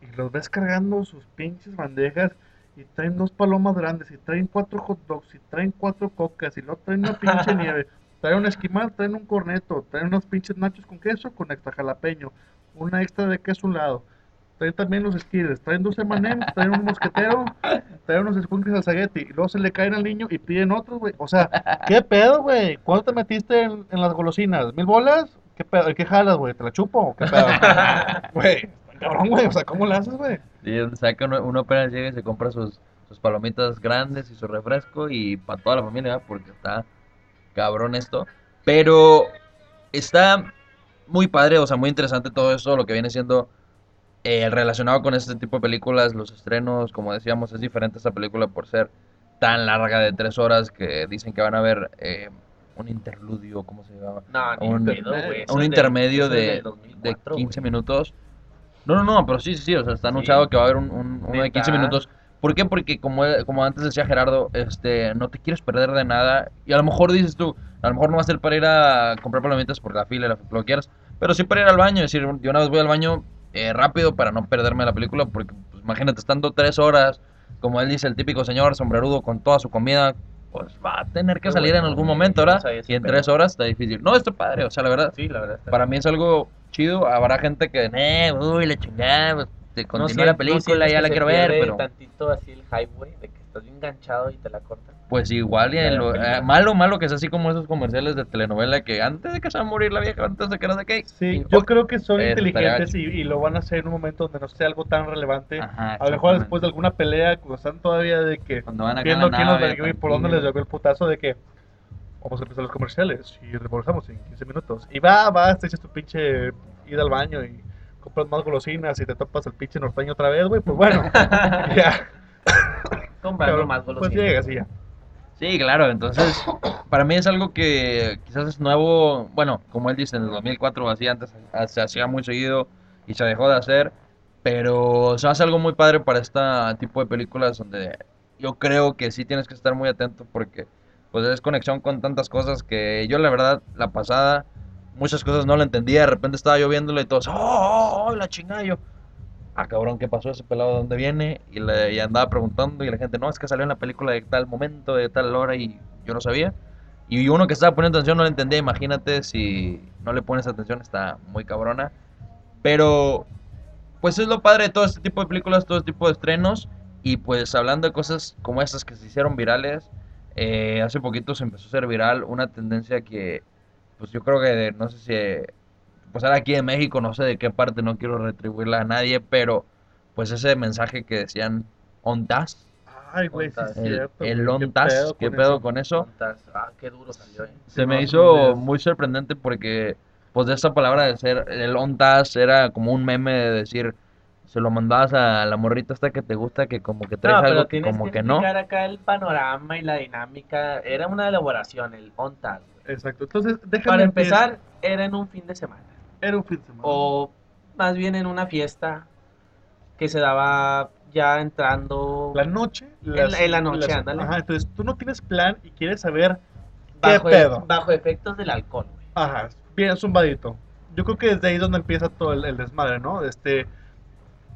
Y los ves cargando sus pinches bandejas y traen dos palomas grandes, y traen cuatro hot dogs, y traen cuatro cocas, y luego traen una pinche (laughs) nieve. Traen un esquimal, traen un corneto, traen unos pinches nachos con queso, con extra jalapeño, una extra de queso a un lado. Traen también los esquiles, traen dos M&M's, traen un mosquetero, traen unos escuincles al zaguete y luego se le caen al niño y piden otros, güey. O sea, ¿qué pedo, güey? ¿Cuánto te metiste en, en las golosinas? ¿Mil bolas? ¿Qué pedo? ¿Qué jalas, güey? ¿Te la chupo? ¿Qué pedo? (laughs) Güey, cabrón, güey. O sea, ¿cómo le haces, güey? Y donde saca uno, uno apenas llega y se compra sus, sus palomitas grandes y su refresco y para toda la familia, ¿verdad? porque está cabrón esto. Pero está muy padre, o sea, muy interesante todo eso, lo que viene siendo eh, relacionado con este tipo de películas, los estrenos, como decíamos, es diferente esta película por ser tan larga de tres horas que dicen que van a ver eh, un interludio, ¿cómo se llama? No, Un- pedo, un de- intermedio de, de 2004, 15 güey. minutos. No, no, no, pero sí, sí, sí, o sea, está Sí. anunciado que va a haber un, un- uno de 15 ¿Neta? minutos. ¿Por qué? Porque como, como antes decía Gerardo, este, no te quieres perder de nada. Y a lo mejor dices tú, a lo mejor no va a ser para ir a comprar palomitas por la fila, lo que quieras, pero sí para ir al baño. Es decir, yo una vez voy al baño eh, rápido para no perderme la película, porque pues, imagínate, estando tres horas, como él dice, el típico señor sombrerudo con toda su comida, pues va a tener que salir en bueno, algún güey, momento, no ¿verdad? Y en tres horas está difícil. No, está padre, o sea, la verdad, Sí, la verdad. para bien. mí es algo chido. Habrá gente que, eh, uy, la chingada, pues, te No continúa sientes- la no película, sientes ya la quiero ver, pero tantito así el güey, de que estás bien enganchado y te la cortan. Pues igual, y lo- eh, malo, malo que es así como esos comerciales de telenovela que antes de que se va a morir la vieja, antes de que no sé qué. Sí, yo creo que son inteligentes y, y lo van a hacer en un momento donde no sea algo tan relevante. Ajá, A lo mejor después de alguna pelea, cuando están todavía de que Cuando van en viendo quién nave, verguió y por dónde les llegó el putazo de que vamos a empezar los comerciales y regresamos en 15 minutos. Y va, va, te echas tu pinche ida al baño y compras más golosinas y te topas el pinche norteño otra vez, güey, pues bueno, (laughs) (laughs) ya. Comprando más pues golosinas. llegas y ya. Sí, claro, entonces para mí es algo que quizás es nuevo, bueno, como él dice, en el 2004 o así, antes se hacía muy seguido y se dejó de hacer, pero se hace algo muy padre para este tipo de películas donde yo creo que sí tienes que estar muy atento porque pues es conexión con tantas cosas que yo la verdad, la pasada, muchas cosas no la entendía, de repente estaba yo viéndolo y todos, ¡oh, oh, oh, la chingada! Yo, ah, cabrón, ¿qué pasó ese pelado? ¿De dónde viene? Y, le, andaba preguntando y la gente, no, es que salió en la película de tal momento, de tal hora y yo no sabía. Y uno que estaba poniendo atención no lo entendía, imagínate si no le pones atención, está muy cabrona. Pero, pues es lo padre de todo este tipo de películas, todo este tipo de estrenos. Y pues hablando de cosas como estas que se hicieron virales, eh, hace poquito se empezó a hacer viral una tendencia que, pues yo creo que, no sé si, pues era aquí en México, no sé de qué parte, no quiero retribuirla a nadie, pero pues ese mensaje que decían ONTAS, Ay, güey, sí es Ontas. el, cierto. el güey, ¿qué ONTAS, pedo ¿qué con pedo eso? con eso? Contas- Ah, qué duro salió, eh. Se Sí, me no, hizo no muy sorprendente porque, pues, de esa palabra de ser el ONTAS era como un meme de decir, se lo mandabas a la morrita hasta que te gusta, que como que traes No, algo que como que que no. acá el panorama y la dinámica. Era una elaboración, el ONTAS, güey. Exacto, entonces déjame Para empezar. empezar, era en un fin de semana. Era un fin de semana. O más bien en una fiesta que se daba ya entrando La noche. la- en la noche, ándale. Ajá, entonces tú no tienes plan y quieres saber qué bajo, pedo. bajo efectos del alcohol, güey. Ajá, bien zumbadito. Yo creo que desde ahí es donde empieza todo el, el desmadre, ¿no? Este,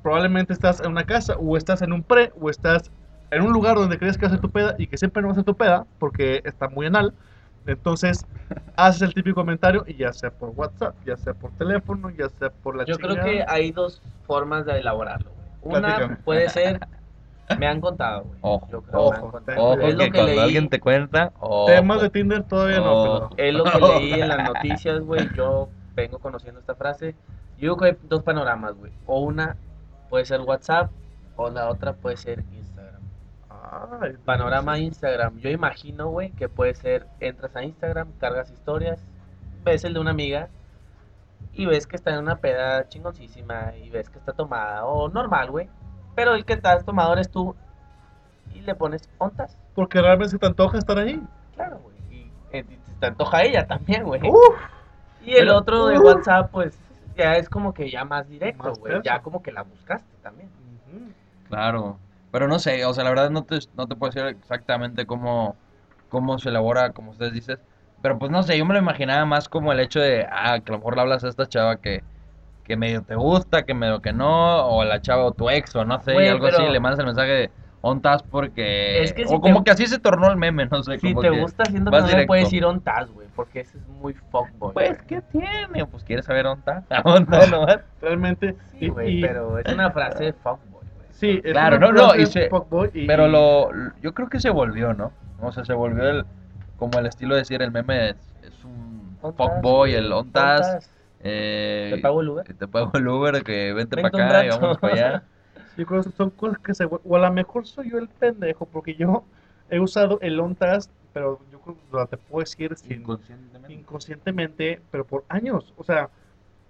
probablemente estás en una casa, o estás en un pre, o estás en un lugar donde crees que va a ser tu peda y que siempre no va a tu peda, porque está muy anal. Entonces, haces el típico comentario, y ya sea por WhatsApp, ya sea por teléfono, ya sea por la Yo creo chingada. que hay dos formas de elaborarlo, güey. Una Platícame. puede ser, me han contado, güey. Ojo, Yo creo que me han ojo, contado. Ojo, es lo que que cuando leí, alguien te cuenta, ojo. Temas de Tinder todavía no, Oh. pero... es lo que leí en las (laughs) noticias, güey. Yo vengo conociendo esta frase. Yo creo que hay dos panoramas, güey. O una puede ser WhatsApp, o la otra puede ser Instagram. Ay, Panorama Instagram. Yo imagino, güey, que puede ser, entras a Instagram, cargas historias, ves el de una amiga y ves que está en una peda chingoncísima y ves que está tomada o normal, güey. Pero el que estás tomado eres tú y le pones ontas. Porque realmente se te antoja estar ahí. Claro, güey. Y, eh, y te antoja ella también, güey. Y el pero- otro de uh. WhatsApp, pues ya es como que ya más directo, güey. Ya como que la buscaste también. Claro, pero no sé, o sea, la verdad no te, no te puedo decir exactamente cómo, cómo se elabora, como ustedes dicen, pero pues no sé, yo me lo imaginaba más como el hecho de, ah, que a lo mejor le hablas a esta chava que, que medio te gusta, que medio que no, o a la chava o tu ex, o no sé, y algo así, pero- le mandas el mensaje de, ontas porque, Es que si o como te- que así se tornó el meme, no sé, Si como te que, gusta siendo vas que no le directo. puedes ir ontas, güey, porque ese es muy fuckboy. pues, güey. ¿qué tiene? Pues, ¿quieres saber ontas? Ontas (laughs) nomás. Realmente. Sí, y- güey, y- pero es una frase de fuckboy. Sí, es Claro, no, no, frase y se- fuckboy y- Pero lo, yo creo que se volvió, ¿no? O sea, se volvió el, como el estilo de decir el meme es, es un Ontas, fuckboy, el ontas, ontas. eh, ¿Te pago el Uber? que te pago el Uber, que vente para Vente acá y vamos para allá. Yo creo que son cosas que se... O a lo mejor soy yo el pendejo, porque yo he usado el OnTask, pero yo creo que te puedo decir sin- Inconscientemente. inconscientemente, pero por años. O sea,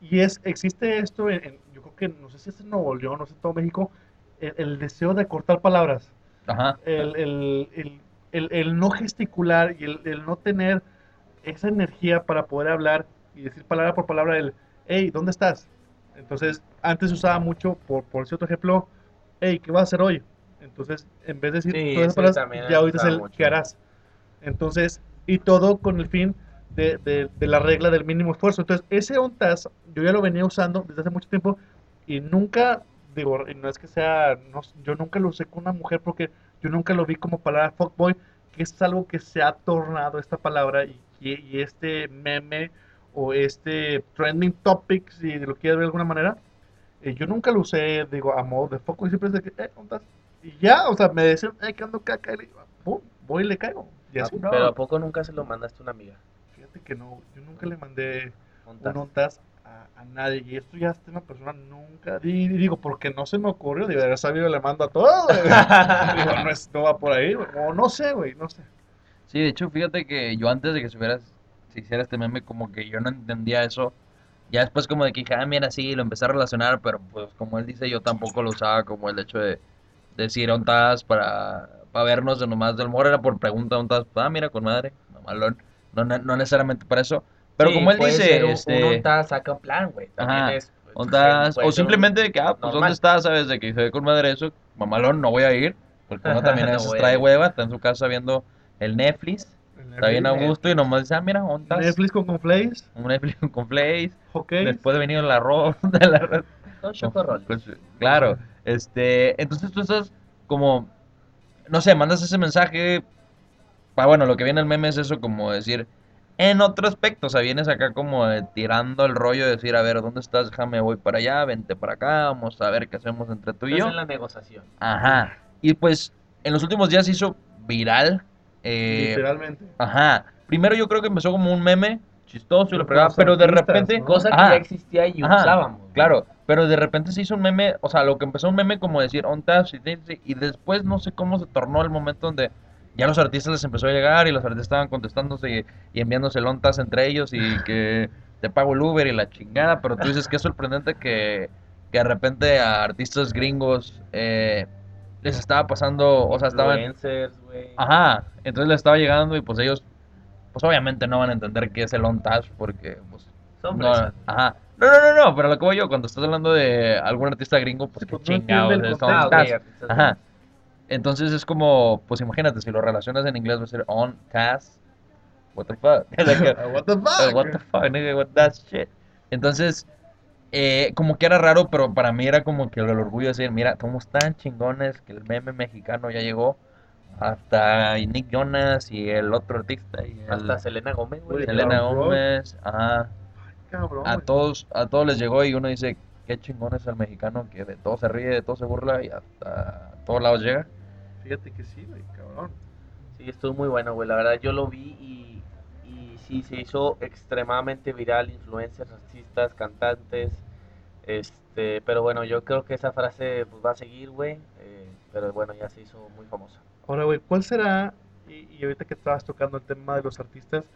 y es existe esto en, en- yo creo que, no sé si es en Nuevo León, no sé, en todo México, el, el deseo de cortar palabras. Ajá. el, el, el, el- el no gesticular y el, el no tener esa energía para poder hablar y decir palabra por palabra el, hey, ¿dónde estás? Entonces, antes se usaba mucho, por, por decir otro ejemplo, hey, ¿qué vas a hacer hoy? Entonces, en vez de decir Sí, todas esas sí, palabras, ya ahorita es el mucho. ¿qué harás? Entonces, y todo con el fin de, de- de la regla del mínimo esfuerzo. Entonces, ese ONTAS yo ya lo venía usando desde hace mucho tiempo Y nunca, digo, no es que sea, no, yo nunca lo usé con una mujer porque yo nunca lo vi como palabra fuckboy, que es algo que se ha tornado esta palabra y, y- este meme o este trending topic, si lo quieres ver de alguna manera, eh, yo nunca lo usé, digo, a modo de fuckboy, siempre es de que, eh, ¿dónde estás? Y ya, o sea, me decían, eh, que ando caca, y le digo, pum, voy y le caigo. Y así, Pero ¿a poco nunca se lo mandaste a una amiga? fíjate que no, yo nunca le mandé un ontas a, a nadie. Y esto ya está una persona nunca. Y, digo, porque no se me ocurrió. Digo, de haber sabido le mando a güey. (laughs) digo, no, es, no va por ahí, güey. O no sé, güey, no sé. Sí, de hecho, fíjate que yo antes de que se, hubiera- se hiciera este meme, como que yo no entendía eso. Ya después como de que dije, ah, mira, sí, lo empecé a relacionar, pero pues como él dice, yo tampoco lo usaba como el hecho de decir ontas para, para vernos de nomás del humor, era por pregunta ontas, ah, mira, con madre, mamalón. No, no, no necesariamente para eso. Pero Sí, como él puede dice, ser un- este, un ontas saca un plan, güey. Ajá, es. pues, puede o simplemente de que, ah, pues normal. ¿dónde estás? ¿Sabes? De que se ve con madre eso, mamalón, no voy a ir. Porque uno (laughs) también a veces trae hueva, está en su casa viendo el Netflix. Está bien a gusto y nomás dice, ah, mira, ontas. Netflix con Conflays, Un Netflix con Plays. ok. Después de venir el arroz. del (laughs) arroz. Son chocorroles. Pues, claro. Este, entonces tú estás como, no sé, mandas ese mensaje. Ah, bueno, lo que viene el meme es eso, como decir, en otro aspecto, o sea, vienes acá como eh, tirando el rollo de decir, a ver, ¿dónde estás? Déjame, voy para allá, vente para acá, vamos a ver qué hacemos entre tú y Estás yo. en la negociación. Ajá. Y pues, en los últimos días se hizo viral. eh, Literalmente. Ajá. Primero yo creo que empezó como un meme chistoso y lo fregaba, los pero de artistas, repente. ¿no? Cosa que Ajá, ya existía y Ajá, usábamos. Claro, pero de repente se hizo un meme, o sea, lo que empezó un meme como decir y, y después no sé cómo se tornó el momento donde ya los artistas les empezó a llegar y los artistas estaban contestándose y, y enviándose el ontas entre ellos y (laughs) que te pago el Uber y la chingada, pero tú dices que es sorprendente que, que de repente a artistas gringos eh, les estaba pasando, o sea, estaban... Ajá, entonces les estaba llegando y pues ellos, pues obviamente no van a entender qué es el on touch porque, pues, Son no, ajá. No, no, no, no, pero lo que voy yo, cuando estás hablando de algún artista gringo, pues Sí, qué pues, no artistas Ajá. Entonces es como, pues imagínate, si lo relacionas en inglés va a ser on task. What the fuck? (laughs) (laughs) What the Uh, fuck? what the fuck, nigga, what that shit. Entonces, eh, como que era raro, pero para mí era como que el orgullo de decir, mira, somos tan chingones que el meme mexicano ya llegó hasta Nick Jonas y el otro artista y el- Hasta Selena Gómez, güey. Selena. Gómez, ajá, Cabrón. a güey. todos, a todos les llegó y uno dice, qué chingón es el mexicano que de todo se ríe, de todo se burla y hasta todos lados llega. Fíjate que sí, güey, cabrón. Sí, estuvo muy bueno, güey. La verdad, yo lo vi y, y sí, se hizo extremadamente viral. Influencers, artistas, cantantes. Este, pero bueno, yo creo que esa frase pues, va a seguir, güey. eh, pero bueno, ya se hizo muy famosa. Ahora, güey, ¿cuál será? Y, y ahorita que estabas tocando el tema de los artistas,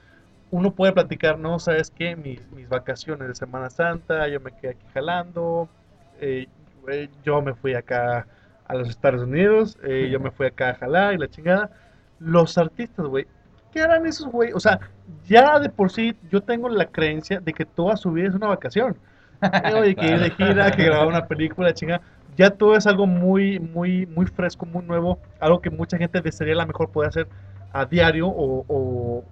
uno puede platicar, ¿no? ¿Sabes qué? Mis, mis vacaciones de Semana Santa, yo me quedé aquí jalando, eh, yo me fui acá a los Estados Unidos, eh, yo me fui acá a jalar y la chingada. Los artistas, güey, ¿qué harán esos, güey? O sea, ya de por sí yo tengo la creencia de que toda su vida es una vacación. (laughs) Oye, que ir de gira, que grabar una película, chingada. Ya todo es algo muy, muy, muy fresco, muy nuevo. Algo que mucha gente desearía a lo mejor poder hacer a diario o, o,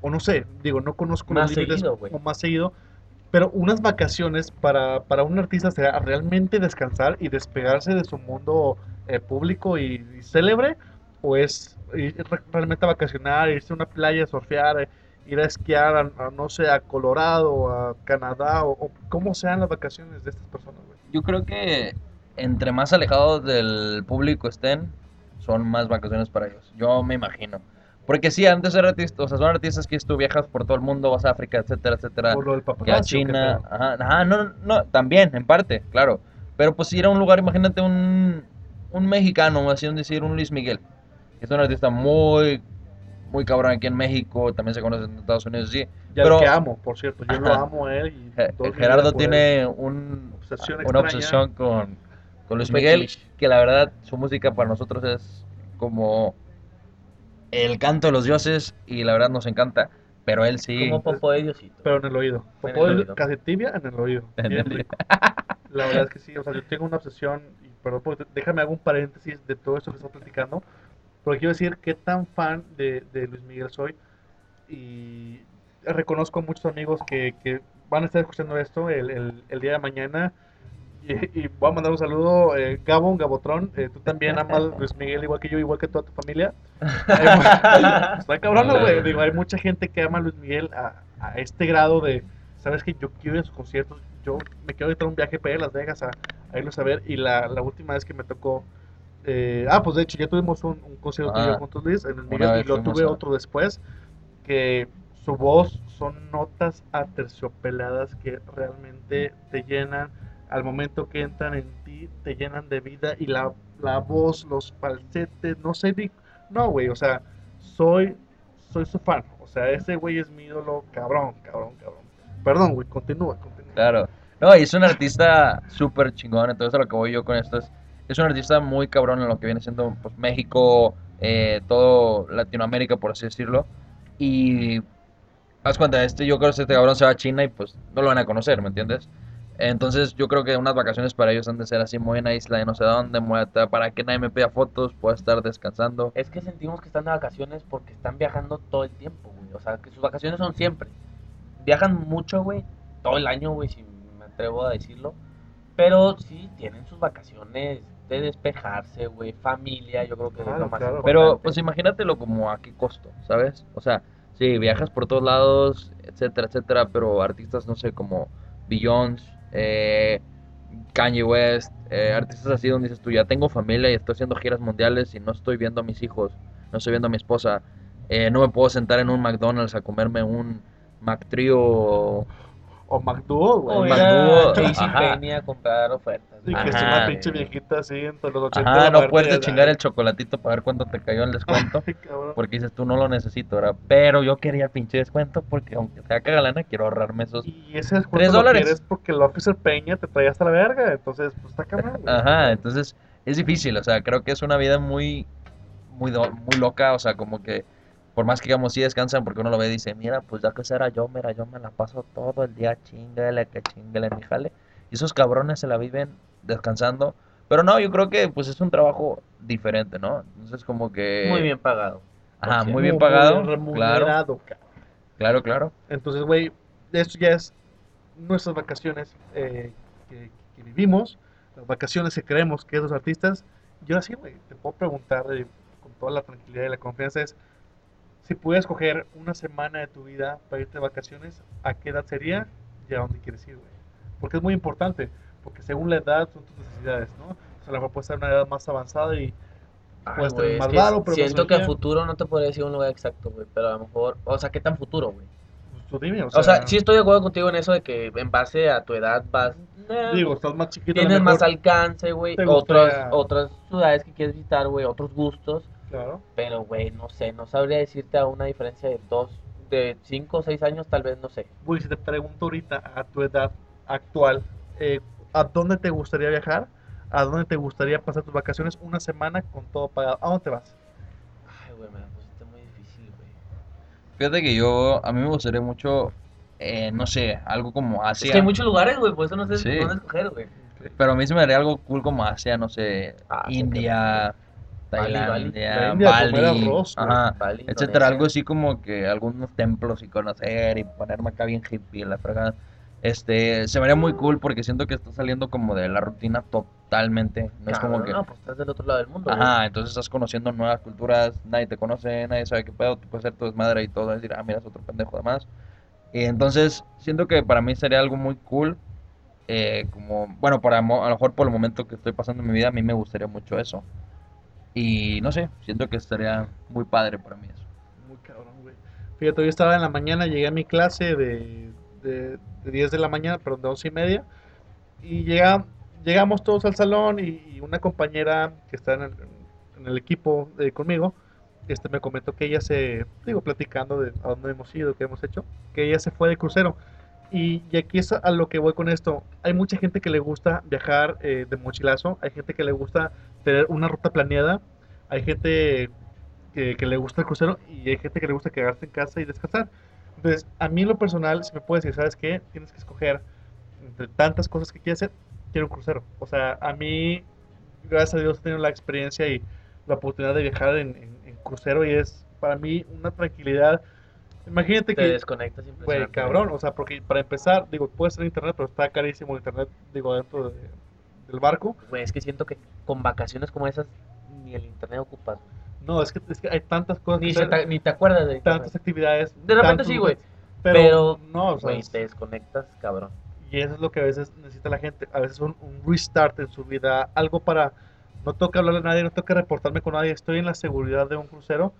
o no sé, digo, no conozco Más los límites o más seguido. Pero unas vacaciones para, para un artista será realmente descansar y despegarse de su mundo eh, público y, célebre, o es ir re- realmente a vacacionar, irse a una playa, surfear, eh, ir a esquiar, a, no sé, a Colorado, a Canadá, o, o cómo sean las vacaciones de estas personas. Yo creo que entre más alejados del público estén, son más vacaciones para ellos. Yo me imagino. Porque sí, antes era artista, o sea, son artistas que tú viajas por todo el mundo, vas a África, etcétera, etcétera. Por lo del que a paparazzi, ¿o qué China, ajá, ajá, no, no, también, en parte, claro. Pero pues ir a un lugar, imagínate un, un mexicano, así un decir, un Luis Miguel. que Es un artista muy, muy cabrón aquí en México, también se conoce en Estados Unidos, sí. Y al pero- que amo, por cierto, yo lo amo a él. Y Gerardo él. tiene un, Obsesión una obsesión con, con Luis Miguel, que la verdad su música para nosotros es como el canto de los dioses y la verdad nos encanta, pero él sí... Como Popo de Diosito. Pero en el oído. Popó oído. casi tibia en el oído. En el-. La verdad es que sí, o sea, yo tengo una obsesión, y perdón, porque déjame hago un paréntesis de todo esto que estás platicando, porque quiero decir qué tan fan de, de Luis Miguel soy y reconozco a muchos amigos que, que van a estar escuchando esto el, el- el día de mañana Y, y voy a mandar un saludo, eh, Gabo, Gabotrón. eh, tú también (laughs) amas a Luis Miguel igual que yo, igual que toda tu familia. (laughs) Está cabrón, ¿no, güey. Digo, hay mucha gente que ama a Luis Miguel a, a este grado de, ¿sabes que Yo quiero ir a sus conciertos. Yo me quiero evitar un viaje para ir a Las Vegas a, a irlos a ver. Y la, la última vez que me tocó. eh, ah, pues de hecho, ya tuvimos un, un concierto Ah, juntos, Luis, en el Miguel. Y lo tuve a- otro después. Que su voz son notas aterciopeladas que realmente te llenan al momento que entran en ti, te llenan de vida y la, la voz, los falsetes, no sé, no, güey, o sea, soy, soy su fan, o sea, ese güey es mi ídolo, cabrón, cabrón, cabrón. Perdón, güey, continúa, continúa. Claro. No, es un artista súper chingón, entonces a lo que voy yo con esto es, es un artista muy cabrón en lo que viene siendo pues, México, eh, todo Latinoamérica, por así decirlo. Y haz cuenta, este, yo creo que este cabrón se va a China y pues no lo van a conocer, ¿me entiendes? Entonces yo creo que unas vacaciones para ellos han de ser así, muy en la isla de no sé dónde, muy ata- para que nadie me pida fotos, pueda estar descansando. Es que sentimos que están de vacaciones porque están viajando todo el tiempo, güey. O sea, que sus vacaciones son siempre. Viajan mucho, güey. Todo el año, güey, si me atrevo a decirlo. Pero sí tienen sus vacaciones de despejarse, güey. Familia, yo creo que es Claro, lo más claro. importante. Pero pues imagínatelo como a qué costo, ¿sabes? O sea, sí, viajas por todos lados, etcétera, etcétera, pero artistas, no sé, como Beyoncé, eh, Kanye West, eh, artistas así donde dices tú, ya tengo familia y estoy haciendo giras mundiales y no estoy viendo a mis hijos, no estoy viendo a mi esposa, eh, no me puedo sentar en un McDonald's a comerme un McTrio McDo, güey. O el ir McDo, a JC ajá. Penny a comprar ofertas. Y que es una güey. pinche viejita así entre los 80 y Ajá, la no puedes chingar el chocolatito para ver cuánto te cayó el descuento. Ay. Porque dices tú no lo necesito, ¿verdad? Pero yo quería el pinche descuento porque aunque sea cagalana, quiero ahorrarme esos. Y ese descuento dólares. quieres porque el Officer Peña te trae hasta la verga. Entonces, pues está cabrón. Ajá, entonces es difícil, o sea, creo que es una vida muy, muy, do- muy loca, o sea, como que por más que digamos sí descansan, porque uno lo ve y dice, mira, pues ya que será yo, mira, yo me la paso todo el día chingale, que chingale mi jale. Y esos cabrones se la viven descansando. Pero no, yo creo que pues es un trabajo diferente, ¿no? Entonces como que... Muy bien pagado. Ajá, muy bien Muy pagado, claro, remunerado, cabrón. claro, claro. Entonces, güey, esto ya es nuestras vacaciones eh, que, que vivimos, las vacaciones que creemos que es los artistas. Y ahora sí, güey, te puedo preguntar eh, con toda la tranquilidad y la confianza es, si pudieras coger una semana de tu vida para irte de vacaciones, ¿a qué edad sería y a dónde quieres ir, güey? Porque es muy importante, porque según la edad son tus necesidades, ¿no? O sea, a lo mejor puedes estar en una edad más avanzada y Ay, Puedes güey, tener es más varo, pero siento que a futuro no te podría decir un lugar exacto, güey. Pero a lo mejor, o sea, ¿qué tan futuro, güey? pues, dime, o O sea, sea, sí estoy de acuerdo contigo en eso de que en base a tu edad vas. eh, digo, estás más chiquito. tienes más alcance, güey. Otras, otras ciudades que quieres visitar, güey. Otros gustos. Claro. Pero, güey, no sé. No sabría decirte a una diferencia de dos, de cinco o seis años, tal vez, no sé. Güey, si te pregunto ahorita a tu edad actual, eh, ¿a dónde te gustaría viajar? ¿A dónde te gustaría pasar tus vacaciones? Una semana con todo pagado. ¿A dónde te vas? Ay, güey, me la pusiste muy difícil, güey. Fíjate que yo, a mí me gustaría mucho, eh, no sé, algo como Asia. Es que hay muchos lugares, güey. Por eso no sé Sí. dónde escoger, güey. Pero a mí se me haría algo cool como Asia, no sé, Ah, India. Tailandia, Bali, güey. Bali, etcétera, algo así como que algunos templos y conocer y ponerme acá bien hippie, la fregada. Este, se me haría muy cool porque siento que está saliendo como de la rutina totalmente, no es como Cabrón, que No, pues estás del otro lado del mundo, güey. Ajá, entonces estás conociendo nuevas culturas, nadie te conoce, nadie sabe qué pedo, tú puedes hacer tu desmadre y todo, decir, ah, mira, es otro pendejo además. Y entonces, siento que para mí sería algo muy cool, eh, como, bueno, para a lo mejor por el momento que estoy pasando en mi vida, a mí me gustaría mucho eso. Y no sé, siento que estaría muy padre para mí eso. Muy cabrón, güey. Fíjate, hoy estaba en la mañana, llegué a mi clase de, de, de 10 de la mañana, perdón, de 11 y media. Y llega, llegamos todos al salón y, una compañera que está en el, en el equipo eh, conmigo, este me comentó que ella se, digo, platicando de a dónde hemos ido, qué hemos hecho, que ella se fue de crucero. Y, aquí es a lo que voy con esto. Hay mucha gente que le gusta viajar eh, de mochilazo, hay gente que le gusta tener una ruta planeada, hay gente que, que le gusta el crucero y hay gente que le gusta quedarse en casa y descansar. Entonces, a mí en lo personal, si me puedes decir, ¿sabes qué? Tienes que escoger entre tantas cosas que quieres hacer, quiero un crucero. O sea, a mí, gracias a Dios, he tenido la experiencia y la oportunidad de viajar en, en- en crucero y es para mí una tranquilidad. Imagínate Te que, desconectas güey, cabrón, o sea, porque para empezar, digo, puede ser internet, pero está carísimo el internet, digo, dentro de, del barco. Güey, es que siento que con vacaciones como esas ni el internet ocupas. No, es que, es que hay tantas cosas, Ni, que se te, ni te acuerdas de tantas actividades. De repente sí, güey. Pero, Pero, no, o sea, Güey, te desconectas, cabrón. y eso es lo que a veces necesita la gente. A veces un, un restart en su vida, algo para. No toca hablarle a nadie, no toca reportarme con nadie. Estoy en la seguridad de un crucero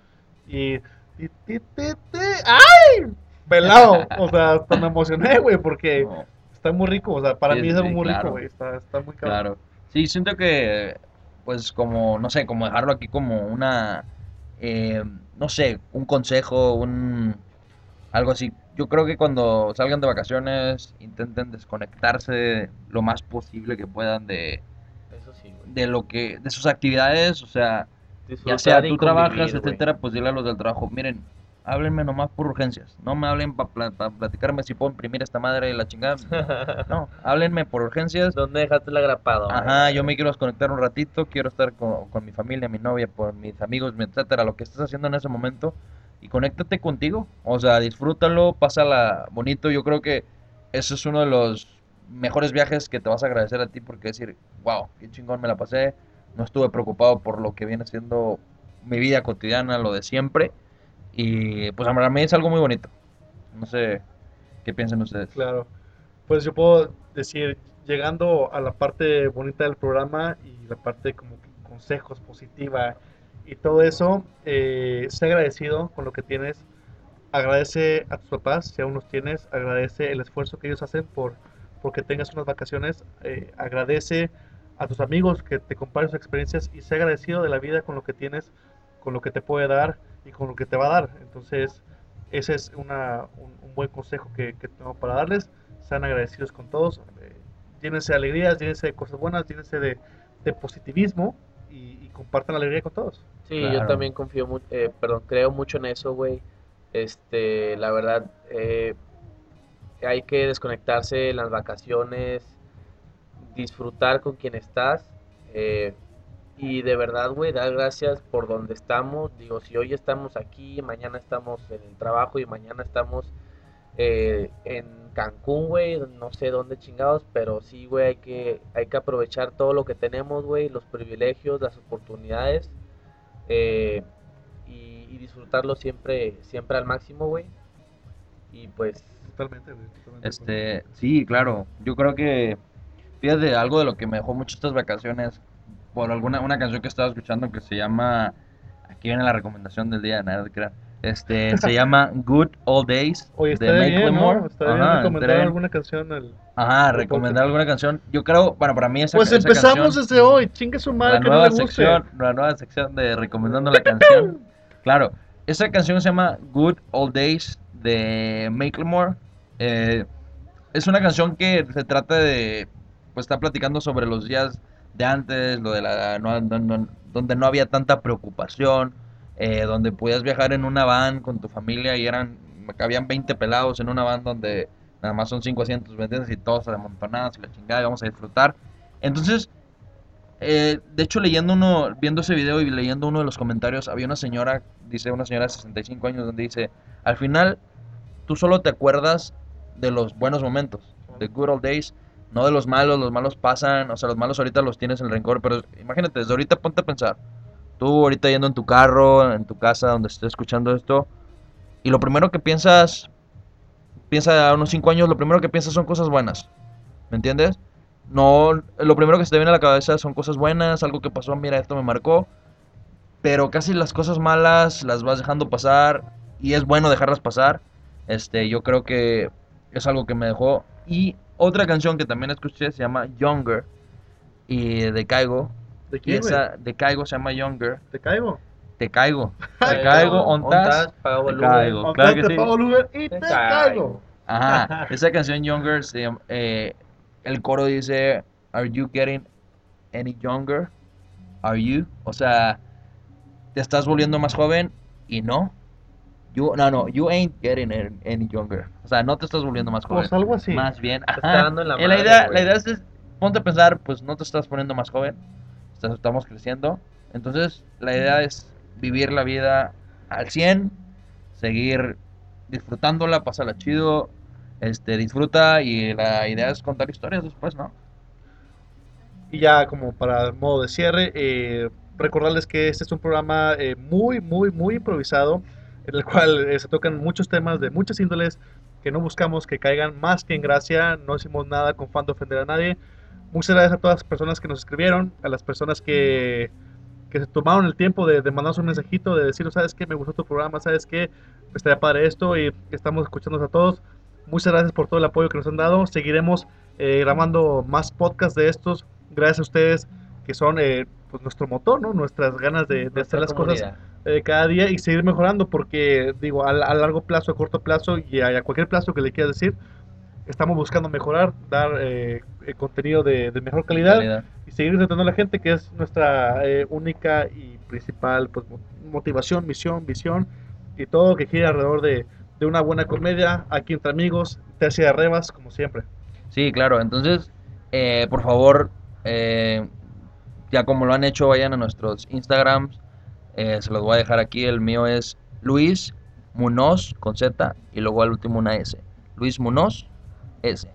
y. y- ti, ti, ti, ¡Ay! Pelado. O sea, hasta me emocioné, güey, porque No, está muy rico. O sea, para Sí, mí es algo sí, muy rico, güey. Está, está muy cabrón. claro. Sí, siento que, pues, como, no sé, como dejarlo aquí como una, eh, no sé, un consejo, un, algo así. Yo creo que cuando salgan de vacaciones intenten desconectarse lo más posible que puedan de, Eso sí, güey. de lo que, de sus actividades, o sea, ya sea tú trabajas, etcétera, pues dile a los del trabajo, miren, háblenme nomás por urgencias, no me hablen para platicarme si puedo imprimir esta madre y la chingada, (laughs) no, háblenme por urgencias, ¿Dónde dejaste la grapada? ajá, yo me quiero desconectar un ratito, quiero estar con, con mi familia, mi novia, por mis amigos, mi etcétera, lo que estés haciendo en ese momento, y conéctate contigo, o sea, disfrútalo, pásala bonito, yo creo que eso es uno de los mejores viajes que te vas a agradecer a ti porque decir, wow, qué chingón me la pasé, no estuve preocupado por lo que viene siendo mi vida cotidiana, lo de siempre, y pues para mí es algo muy bonito, no sé qué piensan ustedes. Claro. Pues yo puedo decir, llegando a la parte bonita del programa y la parte como consejos positiva y todo eso, eh, sé agradecido con lo que tienes. Agradece a tus papás, si aún los tienes, agradece el esfuerzo que ellos hacen por porque tengas unas vacaciones, eh, agradece a tus amigos que te comparten sus experiencias y sé agradecido de la vida con lo que tienes, con lo que te puede dar y con lo que te va a dar. Entonces, ese es una, un, un buen consejo que, que tengo para darles. Sean agradecidos con todos. eh, llénense de alegrías, llénense de cosas buenas, llénense de, de positivismo y, y compartan la alegría con todos. Sí, Claro. yo también confío mucho, perdón, creo mucho en eso, güey. Este, la verdad, eh, hay que desconectarse en las vacaciones, disfrutar con quien estás. eh, y de verdad, güey, dar gracias por donde estamos. Digo, si hoy estamos aquí, mañana estamos en el trabajo y mañana estamos eh, en Cancún, güey, no sé dónde chingados, pero sí, güey, hay que, hay que aprovechar todo lo que tenemos, güey, los privilegios, las oportunidades eh, y, y disfrutarlo siempre, siempre al máximo, güey. Y pues, Totalmente, güey, totalmente Este, sí, claro. Yo creo que, fíjate, algo de lo que me dejó mucho estas vacaciones, por alguna una canción que estaba escuchando que se llama, aquí viene la recomendación del día, nada de crear. Este, se (laughs) llama Good Old Days Oye, de Macklemore. ¿no? Está bien Ajá, recomendar entre- alguna canción. al- Ajá, recomendar alguna canción. Yo creo, bueno, para mí esa Pues esa empezamos canción- desde hoy. Chingue su madre la que no nueva le guste. sección, la nueva sección de recomendando la canción. Claro, esa canción se llama Good Old Days de Macklemore. Eh, es una canción que se trata de, pues está platicando sobre los días de antes, lo de la, donde no había tanta preocupación, eh, donde podías viajar en una van con tu familia y eran, habían 20 pelados en una van donde nada más son 5 asientos, ¿me entiendes? Y todos amontonados y la chingada, y vamos a disfrutar. Entonces, eh, de hecho, leyendo uno, viendo ese video y leyendo uno de los comentarios, había una señora, dice una señora de 65 años, donde dice, al final, tú solo te acuerdas de los buenos momentos, de good old days, no de los malos, los malos pasan, o sea, los malos ahorita los tienes en el rencor, pero imagínate, desde ahorita ponte a pensar, tú ahorita yendo en tu carro, en tu casa, donde estés escuchando esto, y lo primero que piensas, piensa a unos 5 años, lo primero que piensas son cosas buenas, ¿me entiendes? No, lo primero que se te viene a la cabeza son cosas buenas, algo que pasó, mira, esto me marcó. Pero casi las cosas malas las vas dejando pasar y es bueno dejarlas pasar. Este, yo creo que es algo que me dejó. Y otra canción que también escuché se llama Younger y de Caigo. ¿De quién, esa de Caigo se llama Younger. ¿Te caigo? Te caigo. (laughs) Te Caigo, pago Te el Uber. caigo. Claro que te sí. pago el Uber y te Te caigo. Ajá, (laughs) esa canción Younger, se llama- eh, el coro dice, Are you getting any younger? Are you? O sea, te estás volviendo más joven y no. You, no, no, you ain't getting any younger. O sea, no te estás volviendo más joven. Pues algo así. Más bien, Te está dando en la Eh, la madre, idea, la idea es, ponte a pensar, pues no te estás poniendo más joven. Estás- estamos creciendo. Entonces, la idea es vivir la vida al 100, seguir disfrutándola, pasarla chido, este, disfruta y la idea es contar historias después, ¿no? Y ya como para modo de cierre, eh, recordarles que este es un programa eh, muy, muy, muy improvisado, en el cual eh, se tocan muchos temas de muchas índoles que no buscamos que caigan más que en gracia, no hicimos nada con fan de ofender a nadie. Muchas gracias a todas las personas que nos escribieron, a las personas que, que se tomaron el tiempo de, de mandarnos un mensajito, de decir, ¿sabes qué? Me gustó tu programa, ¿sabes qué? Me estaría padre esto y estamos escuchándonos a todos. Muchas gracias por todo el apoyo que nos han dado. Seguiremos eh, grabando más podcasts de estos. Gracias a ustedes que son eh, pues nuestro motor, ¿no? Nuestras ganas de, de hacer las cosas eh, cada día y seguir mejorando porque, digo, a, a largo plazo, a corto plazo y a, a cualquier plazo que le quieras decir, estamos buscando mejorar, dar eh, eh, contenido de, de mejor calidad, Calidad. y seguir entreteniendo a la gente, que es nuestra eh, única y principal pues, mo- motivación, misión, visión y todo que gira alrededor de, de una buena comedia, aquí entre amigos, tercia de rebas, como siempre. Sí, claro. Entonces, eh, por favor, eh, ya como lo han hecho, vayan a nuestros Instagrams. Eh, se los voy a dejar aquí. El mío es Luis Munoz con Z y luego al último una S. Luis Munoz S.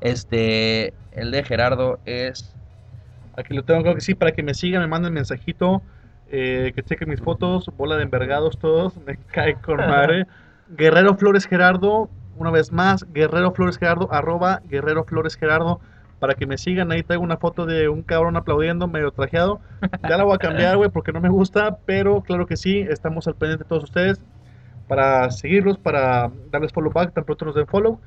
Este, el de Gerardo es Aquí lo tengo, creo que sí, para que me sigan, me manden mensajito, eh, que chequen mis fotos, bola de envergados todos, (laughs) me cae con (laughs) madre. Guerrero Flores Gerardo, una vez más, Guerrero Flores Gerardo, arroba Guerrero Flores Gerardo, para que me sigan, ahí traigo una foto de un cabrón aplaudiendo, medio trajeado. Ya la voy a cambiar, güey, porque no me gusta, pero claro que sí, estamos al pendiente de todos ustedes, para seguirlos, para darles follow back, tan pronto nos den follow,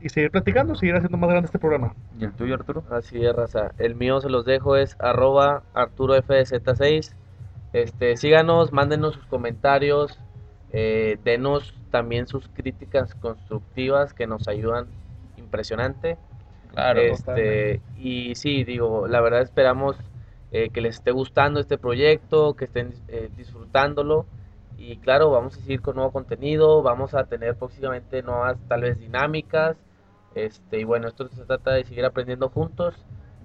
y seguir platicando, seguir haciendo más grande este programa. ¿Y el tuyo, Arturo? Así es, raza. El mío se los dejo es arroba ArturoFZ6. Este, síganos, mándenos sus comentarios, eh, denos también sus críticas constructivas que nos ayudan impresionante. Claro. este, y sí, digo, la verdad esperamos eh, que les esté gustando este proyecto, que estén eh, disfrutándolo. Y claro, vamos a seguir con nuevo contenido, vamos a tener próximamente nuevas tal vez dinámicas. Este, y bueno, esto se trata de seguir aprendiendo juntos.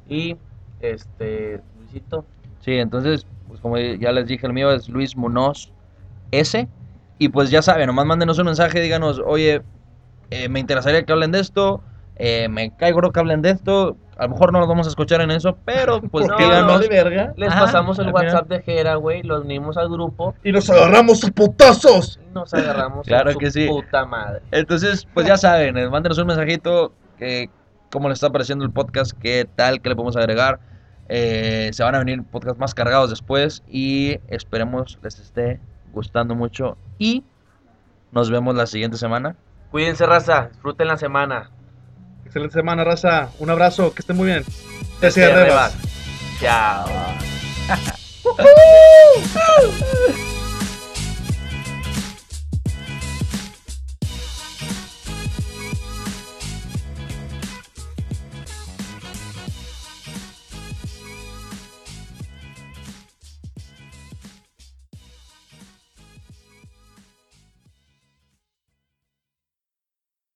Y este, Luisito, Sí, entonces, pues como ya les dije, el mío es Luis Munoz S. Y pues ya saben, nomás mándenos un mensaje, díganos, oye, eh, me interesaría que hablen de esto, eh, me caigo que hablen de esto. A lo mejor no los vamos a escuchar en eso, pero (laughs) pues No, díganos. de verga. les Ajá, pasamos el final. WhatsApp de Jera, güey, los unimos al grupo Y nos agarramos a putazos. y nos agarramos Claro a su que sí. puta madre. Entonces, pues ya saben, eh, mándenos un mensajito, que cómo les está pareciendo el podcast, qué tal, qué le podemos agregar. Eh, se van a venir podcasts más cargados después y esperemos les esté gustando mucho y nos vemos la siguiente semana. Cuídense, raza, disfruten la semana. Excelente semana, raza. Un abrazo, que estén muy bien. Te. Chao. (laughs) (laughs)